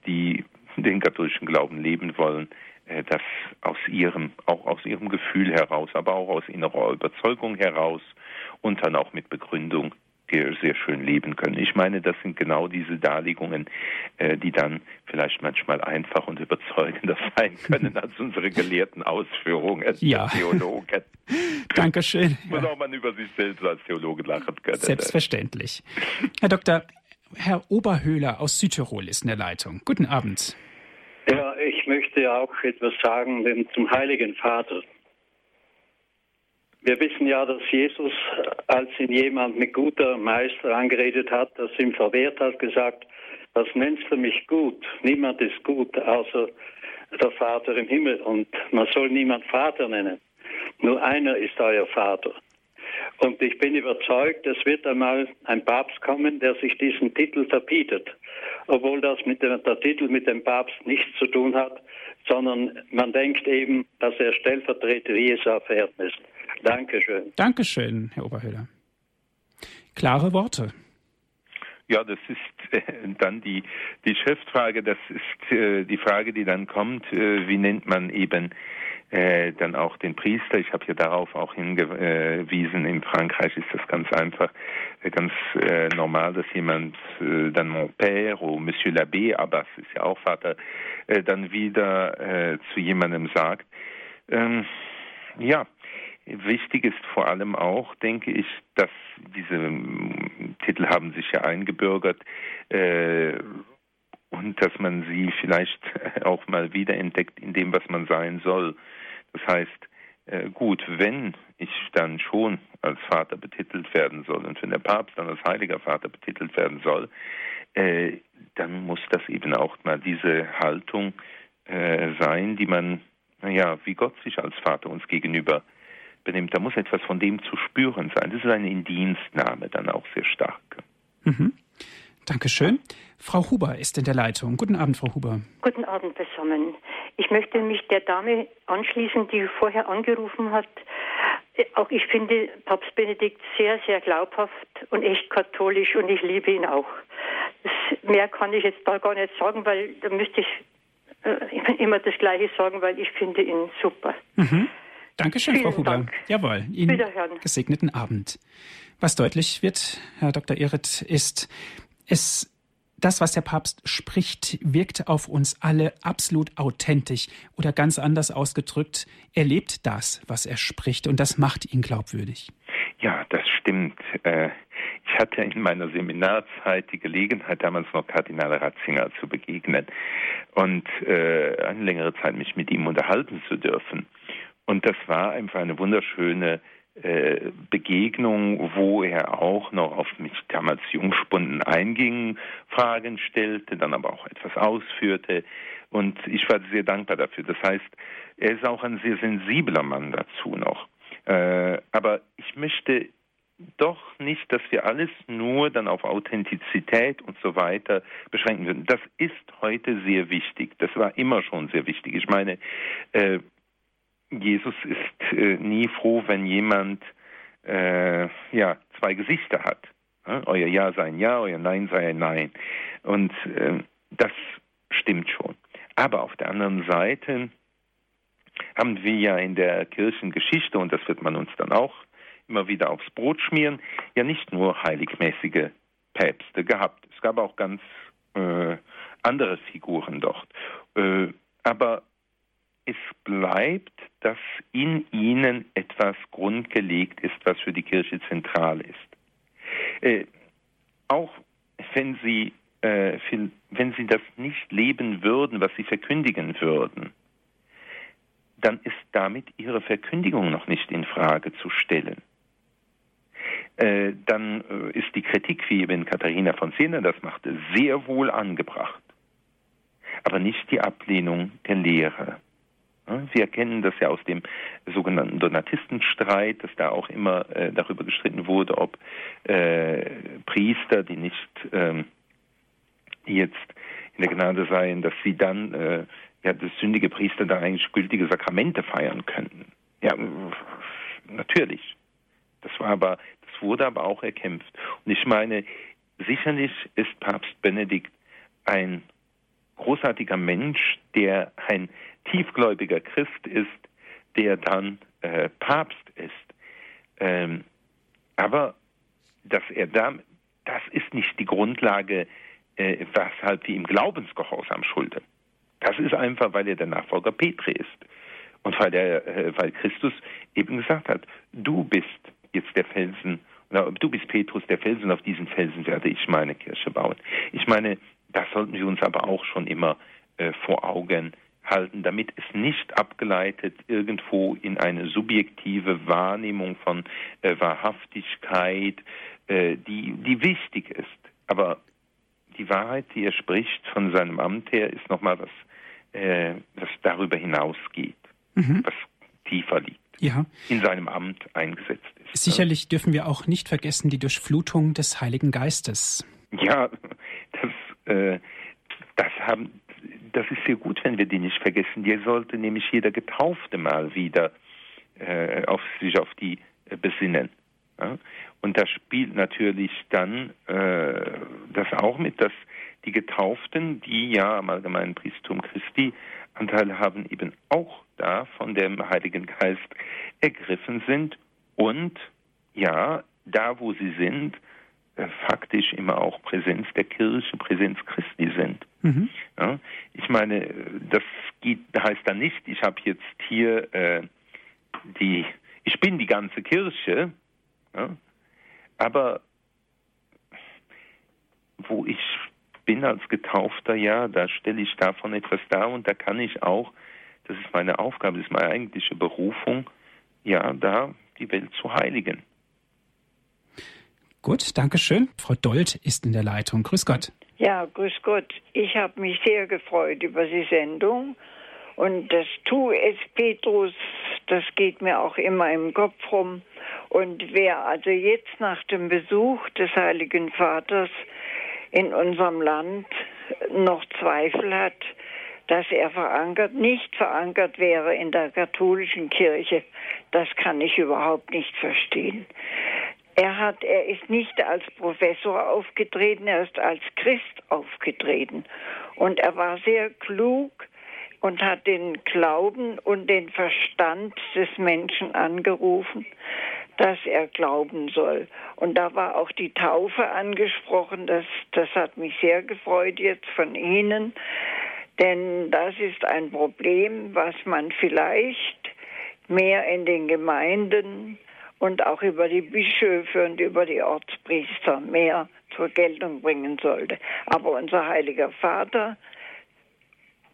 die den katholischen Glauben leben wollen, das aus ihrem, auch aus ihrem Gefühl heraus, aber auch aus innerer Überzeugung heraus und dann auch mit Begründung sehr schön leben können. Ich meine, das sind genau diese Darlegungen, äh, die dann vielleicht manchmal einfach und überzeugender sein können als unsere gelehrten Ausführungen ja. der Theologen. Dankeschön. Wo auch man über sich selbst als Theologe lachen können. Selbstverständlich. Herr Dr. Herr Oberhöhler aus Südtirol ist in der Leitung. Guten Abend. Ja, ich möchte auch etwas sagen zum Heiligen Vater. Wir wissen ja, dass Jesus, als ihn jemand mit guter Meister angeredet hat, das ihm verwehrt hat, gesagt, was nennst du mich gut? Niemand ist gut, außer der Vater im Himmel. Und man soll niemand Vater nennen. Nur einer ist euer Vater. Und ich bin überzeugt, es wird einmal ein Papst kommen, der sich diesen Titel verbietet, obwohl das mit dem, der Titel mit dem Papst nichts zu tun hat, sondern man denkt eben, dass er Stellvertreter Jesu auf Erden ist. Dankeschön. Dankeschön, Herr Oberhöhler. Klare Worte. Ja, das ist äh, dann die, die Schriftfrage, das ist äh, die Frage, die dann kommt, äh, wie nennt man eben äh, dann auch den Priester. Ich habe ja darauf auch hingewiesen. In Frankreich ist das ganz einfach, äh, ganz äh, normal, dass jemand äh, dann Mon Père oder Monsieur l'Abbé, Abbas ist ja auch Vater, äh, dann wieder äh, zu jemandem sagt. Ähm, ja, Wichtig ist vor allem auch, denke ich, dass diese ähm, Titel haben sich ja eingebürgert äh, und dass man sie vielleicht auch mal wiederentdeckt in dem, was man sein soll. Das heißt, äh, gut, wenn ich dann schon als Vater betitelt werden soll und wenn der Papst dann als heiliger Vater betitelt werden soll, äh, dann muss das eben auch mal diese Haltung äh, sein, die man, naja, wie Gott sich als Vater uns gegenüber benimmt. Da muss etwas von dem zu spüren sein. Das ist eine Indienstnahme dann auch sehr stark. Mhm. Dankeschön. Frau Huber ist in der Leitung. Guten Abend, Frau Huber. Guten Abend zusammen. Ich möchte mich der Dame anschließen, die vorher angerufen hat. Auch ich finde Papst Benedikt sehr, sehr glaubhaft und echt katholisch und ich liebe ihn auch. Mehr kann ich jetzt da gar nicht sagen, weil da müsste ich äh, immer das Gleiche sagen, weil ich finde ihn super. Mhm. Dankeschön, Vielen Frau Huber. Dank. Jawohl, Ihnen gesegneten Abend. Was deutlich wird, Herr Dr. Ehret, ist, es das, was der Papst spricht, wirkt auf uns alle absolut authentisch oder ganz anders ausgedrückt, er lebt das, was er spricht und das macht ihn glaubwürdig. Ja, das stimmt. Äh, ich hatte in meiner Seminarzeit die Gelegenheit, damals noch Kardinal Ratzinger zu begegnen und äh, eine längere Zeit mich mit ihm unterhalten zu dürfen. Und das war einfach eine wunderschöne Begegnung, wo er auch noch auf mich damals Jungspunden einging, Fragen stellte, dann aber auch etwas ausführte. Und ich war sehr dankbar dafür. Das heißt, er ist auch ein sehr sensibler Mann dazu noch. Äh, aber ich möchte doch nicht, dass wir alles nur dann auf Authentizität und so weiter beschränken würden. Das ist heute sehr wichtig. Das war immer schon sehr wichtig. Ich meine, äh, Jesus ist äh, nie froh, wenn jemand äh, ja zwei Gesichter hat. Euer Ja sei ein Ja, euer Nein sei ein Nein. Und äh, das stimmt schon. Aber auf der anderen Seite haben wir ja in der Kirchengeschichte, und das wird man uns dann auch immer wieder aufs Brot schmieren, ja nicht nur heiligmäßige Päpste gehabt. Es gab auch ganz äh, andere Figuren dort. Äh, aber es bleibt, dass in ihnen etwas grundgelegt ist, was für die Kirche zentral ist. Äh, auch wenn sie, äh, wenn sie das nicht leben würden, was sie verkündigen würden, dann ist damit ihre Verkündigung noch nicht in Frage zu stellen. Äh, dann äh, ist die Kritik, wie eben Katharina von Siena das machte, sehr wohl angebracht, aber nicht die Ablehnung der Lehre. Sie erkennen das ja aus dem sogenannten Donatistenstreit, dass da auch immer äh, darüber gestritten wurde, ob äh, Priester, die nicht ähm, jetzt in der Gnade seien, dass sie dann, äh, ja, das sündige Priester da eigentlich gültige Sakramente feiern könnten. Ja, natürlich. Das war aber, das wurde aber auch erkämpft. Und ich meine, sicherlich ist Papst Benedikt ein großartiger Mensch, der ein tiefgläubiger Christ ist, der dann äh, Papst ist. Ähm, aber dass er da, das ist nicht die Grundlage, äh, weshalb wir ihm Glaubensgehorsam schulden. Das ist einfach, weil er der Nachfolger Petri ist. Und weil, er, äh, weil Christus eben gesagt hat, du bist jetzt der Felsen, du bist Petrus, der Felsen, auf diesen Felsen werde ich meine Kirche bauen. Ich meine, das sollten wir uns aber auch schon immer äh, vor Augen halten, damit es nicht abgeleitet irgendwo in eine subjektive Wahrnehmung von äh, Wahrhaftigkeit, äh, die, die wichtig ist. Aber die Wahrheit, die er spricht von seinem Amt her, ist nochmal was, äh, was darüber hinausgeht, mhm. was tiefer liegt. Ja. in seinem Amt eingesetzt ist. Sicherlich dürfen wir auch nicht vergessen die Durchflutung des Heiligen Geistes. Ja, das, äh, das haben das ist sehr gut, wenn wir die nicht vergessen. Die sollte nämlich jeder Getaufte mal wieder äh, auf sich auf die äh, besinnen. Ja? Und da spielt natürlich dann äh, das auch mit, dass die Getauften, die ja am allgemeinen Priestum Christi Anteil haben, eben auch da von dem Heiligen Geist ergriffen sind und ja, da wo sie sind, äh, faktisch immer auch Präsenz der Kirche, Präsenz Christi sind. Mhm. Ja, ich meine, das geht, heißt dann nicht, ich habe jetzt hier äh, die, ich bin die ganze Kirche, ja, aber wo ich bin als Getaufter, ja, da stelle ich davon etwas dar und da kann ich auch, das ist meine Aufgabe, das ist meine eigentliche Berufung, ja, da die Welt zu heiligen. Gut, danke schön. Frau Dold ist in der Leitung. Grüß Gott. Ja, grüß Gott. Ich habe mich sehr gefreut über die Sendung. Und das Tu es Petrus, das geht mir auch immer im Kopf rum. Und wer also jetzt nach dem Besuch des Heiligen Vaters in unserem Land noch Zweifel hat, dass er verankert, nicht verankert wäre in der katholischen Kirche, das kann ich überhaupt nicht verstehen. Er hat, er ist nicht als Professor aufgetreten, er ist als Christ aufgetreten. Und er war sehr klug und hat den Glauben und den Verstand des Menschen angerufen, dass er glauben soll. Und da war auch die Taufe angesprochen. Das, das hat mich sehr gefreut jetzt von Ihnen, denn das ist ein Problem, was man vielleicht mehr in den Gemeinden und auch über die Bischöfe und über die Ortspriester mehr zur Geltung bringen sollte. Aber unser heiliger Vater,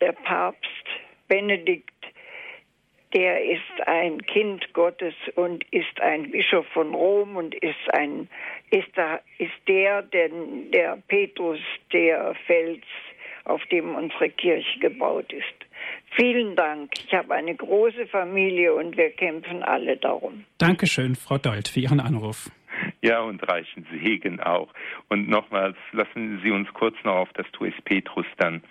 der Papst Benedikt, der ist ein Kind Gottes und ist ein Bischof von Rom und ist ein ist da ist der denn der Petrus der Fels auf dem unsere Kirche gebaut ist. Vielen Dank. Ich habe eine große Familie und wir kämpfen alle darum. Dankeschön, Frau Dold, für Ihren Anruf. Ja, und reichen Segen auch. Und nochmals, lassen Sie uns kurz noch auf das Tues Petrus dann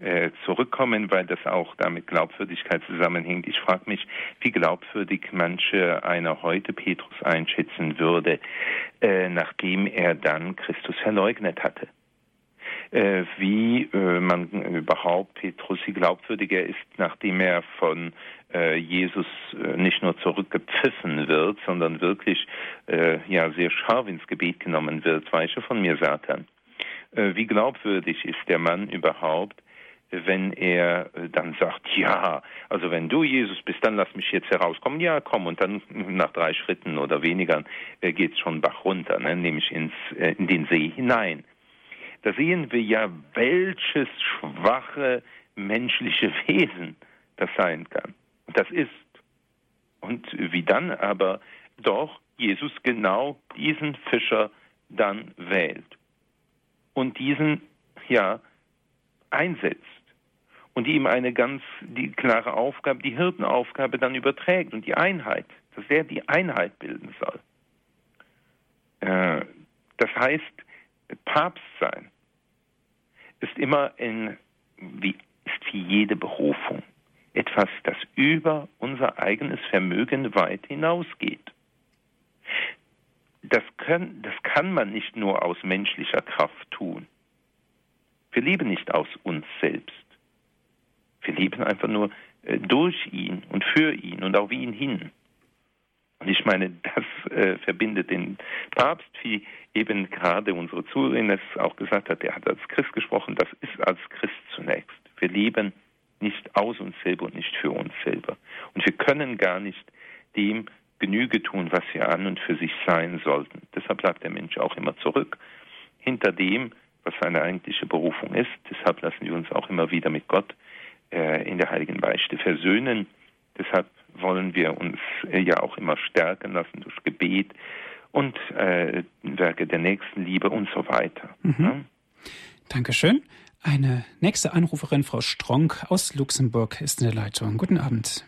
äh, zurückkommen, weil das auch damit Glaubwürdigkeit zusammenhängt. Ich frage mich, wie glaubwürdig manche einer heute Petrus einschätzen würde, äh, nachdem er dann Christus verleugnet hatte wie äh, man überhaupt Petrus, wie glaubwürdig er ist, nachdem er von äh, Jesus äh, nicht nur zurückgepfiffen wird, sondern wirklich äh, ja sehr scharf ins Gebet genommen wird. Weiche von mir, Satan. Äh, wie glaubwürdig ist der Mann überhaupt, wenn er dann sagt, ja, also wenn du Jesus bist, dann lass mich jetzt herauskommen. Ja, komm, und dann nach drei Schritten oder weniger äh, geht es schon Bach runter, ne, nämlich ins, äh, in den See hinein da sehen wir ja, welches schwache menschliche Wesen das sein kann. Und das ist. Und wie dann aber doch Jesus genau diesen Fischer dann wählt und diesen ja einsetzt und ihm eine ganz die klare Aufgabe, die Hirtenaufgabe dann überträgt und die Einheit, dass er die Einheit bilden soll. Äh, das heißt, Papst sein ist immer in, wie, ist wie jede Berufung etwas, das über unser eigenes Vermögen weit hinausgeht. Das, können, das kann man nicht nur aus menschlicher Kraft tun. Wir leben nicht aus uns selbst. Wir leben einfach nur äh, durch ihn und für ihn und auf ihn hin. Und ich meine, das äh, verbindet den Papst, wie eben gerade unsere Zuhörerin es auch gesagt hat, er hat als Christ gesprochen, das ist als Christ zunächst. Wir leben nicht aus uns selber und nicht für uns selber. Und wir können gar nicht dem Genüge tun, was wir an und für sich sein sollten. Deshalb bleibt der Mensch auch immer zurück hinter dem, was seine eigentliche Berufung ist. Deshalb lassen wir uns auch immer wieder mit Gott äh, in der heiligen Beichte versöhnen. Deshalb wollen wir uns äh, ja auch immer stärken lassen durch Gebet und äh, Werke der Nächstenliebe und so weiter. Mhm. Ja? Dankeschön. Eine nächste Anruferin, Frau Stronk aus Luxemburg, ist in der Leitung. Guten Abend.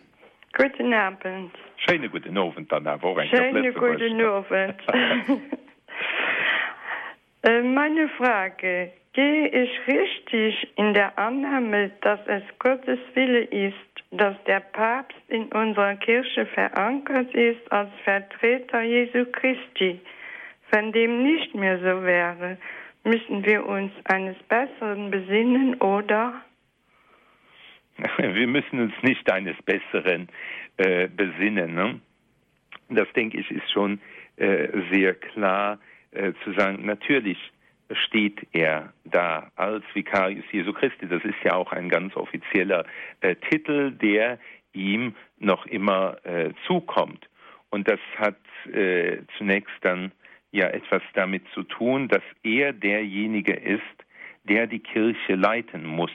Guten Abend. Schöne guten Abend, dann Schöne guten Abend. Äh, meine Frage, gehe ich richtig in der Annahme, dass es Gottes Wille ist, dass der Papst in unserer Kirche verankert ist als Vertreter Jesu Christi. Wenn dem nicht mehr so wäre, müssen wir uns eines Besseren besinnen, oder? Wir müssen uns nicht eines Besseren äh, besinnen. Ne? Das, denke ich, ist schon äh, sehr klar äh, zu sagen. Natürlich steht er da als Vicarius Jesu Christi. Das ist ja auch ein ganz offizieller äh, Titel, der ihm noch immer äh, zukommt. Und das hat äh, zunächst dann ja etwas damit zu tun, dass er derjenige ist, der die Kirche leiten muss.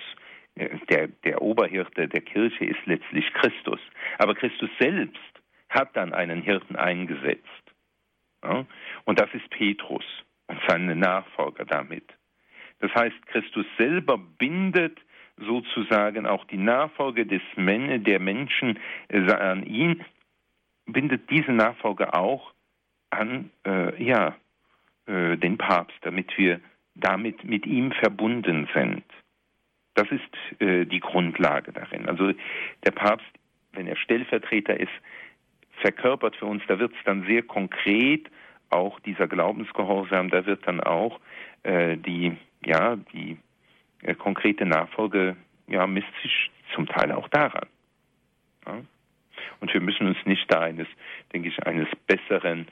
Äh, der, der Oberhirte der Kirche ist letztlich Christus. Aber Christus selbst hat dann einen Hirten eingesetzt. Ja? Und das ist Petrus seine Nachfolger damit. Das heißt, Christus selber bindet sozusagen auch die Nachfolge des Men der Menschen äh, an ihn, bindet diese Nachfolge auch an äh, ja, äh, den Papst, damit wir damit mit ihm verbunden sind. Das ist äh, die Grundlage darin. Also der Papst, wenn er Stellvertreter ist, verkörpert für uns, da wird es dann sehr konkret auch dieser Glaubensgehorsam, da wird dann auch äh, die, ja, die äh, konkrete Nachfolge, ja, misst sich zum Teil auch daran. Ja? Und wir müssen uns nicht da eines, denke ich, eines Besseren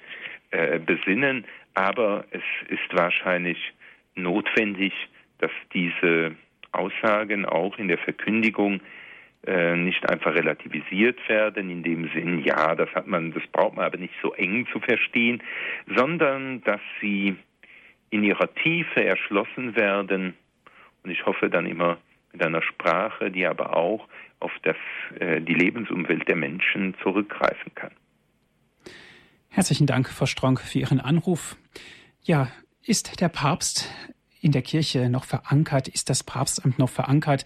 äh, besinnen, aber es ist wahrscheinlich notwendig, dass diese Aussagen auch in der Verkündigung nicht einfach relativisiert werden, in dem Sinn, ja, das hat man, das braucht man aber nicht so eng zu verstehen, sondern dass sie in ihrer Tiefe erschlossen werden und ich hoffe dann immer mit einer Sprache, die aber auch auf das, äh, die Lebensumwelt der Menschen zurückgreifen kann. Herzlichen Dank, Frau Stronk, für Ihren Anruf. Ja, ist der Papst in der Kirche noch verankert? Ist das Papstamt noch verankert?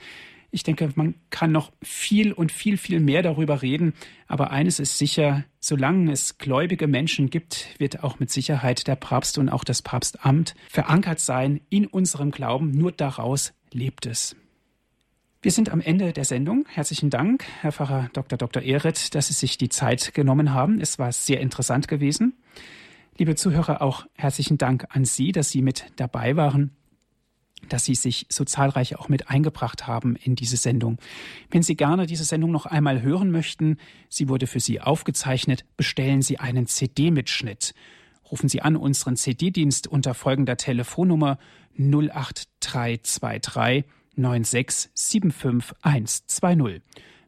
Ich denke, man kann noch viel und viel, viel mehr darüber reden. Aber eines ist sicher, solange es gläubige Menschen gibt, wird auch mit Sicherheit der Papst und auch das Papstamt verankert sein in unserem Glauben. Nur daraus lebt es. Wir sind am Ende der Sendung. Herzlichen Dank, Herr Pfarrer Dr. Dr. Ehret, dass Sie sich die Zeit genommen haben. Es war sehr interessant gewesen. Liebe Zuhörer, auch herzlichen Dank an Sie, dass Sie mit dabei waren dass Sie sich so zahlreich auch mit eingebracht haben in diese Sendung. Wenn Sie gerne diese Sendung noch einmal hören möchten, sie wurde für Sie aufgezeichnet, bestellen Sie einen CD-Mitschnitt. Rufen Sie an unseren CD-Dienst unter folgender Telefonnummer 08323 9675120.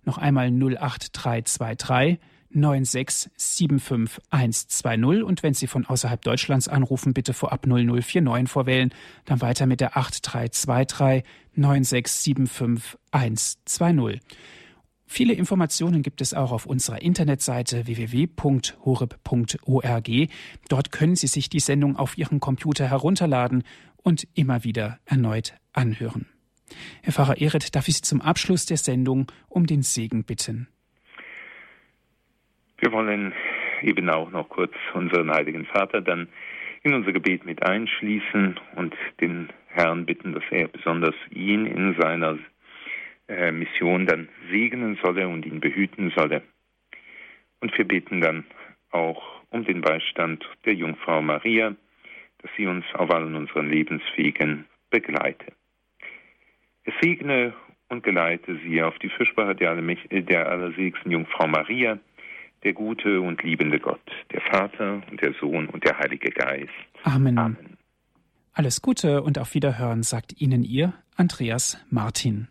Noch einmal 08323 9675120 und wenn Sie von außerhalb Deutschlands anrufen, bitte vorab 0049 vorwählen, dann weiter mit der 8323 9675120. Viele Informationen gibt es auch auf unserer Internetseite www.horeb.org. Dort können Sie sich die Sendung auf Ihrem Computer herunterladen und immer wieder erneut anhören. Herr Pfarrer Ehret, darf ich Sie zum Abschluss der Sendung um den Segen bitten. Wir wollen eben auch noch kurz unseren Heiligen Vater dann in unser Gebet mit einschließen und den Herrn bitten, dass er besonders ihn in seiner äh, Mission dann segnen solle und ihn behüten solle. Und wir beten dann auch um den Beistand der Jungfrau Maria, dass sie uns auf allen unseren Lebenswegen begleite. Es segne und geleite sie auf die Fürsprache der, der allerseligsten Jungfrau Maria, der gute und liebende Gott, der Vater und der Sohn und der Heilige Geist. Amen. Amen. Alles Gute und auf Wiederhören sagt Ihnen Ihr Andreas Martin.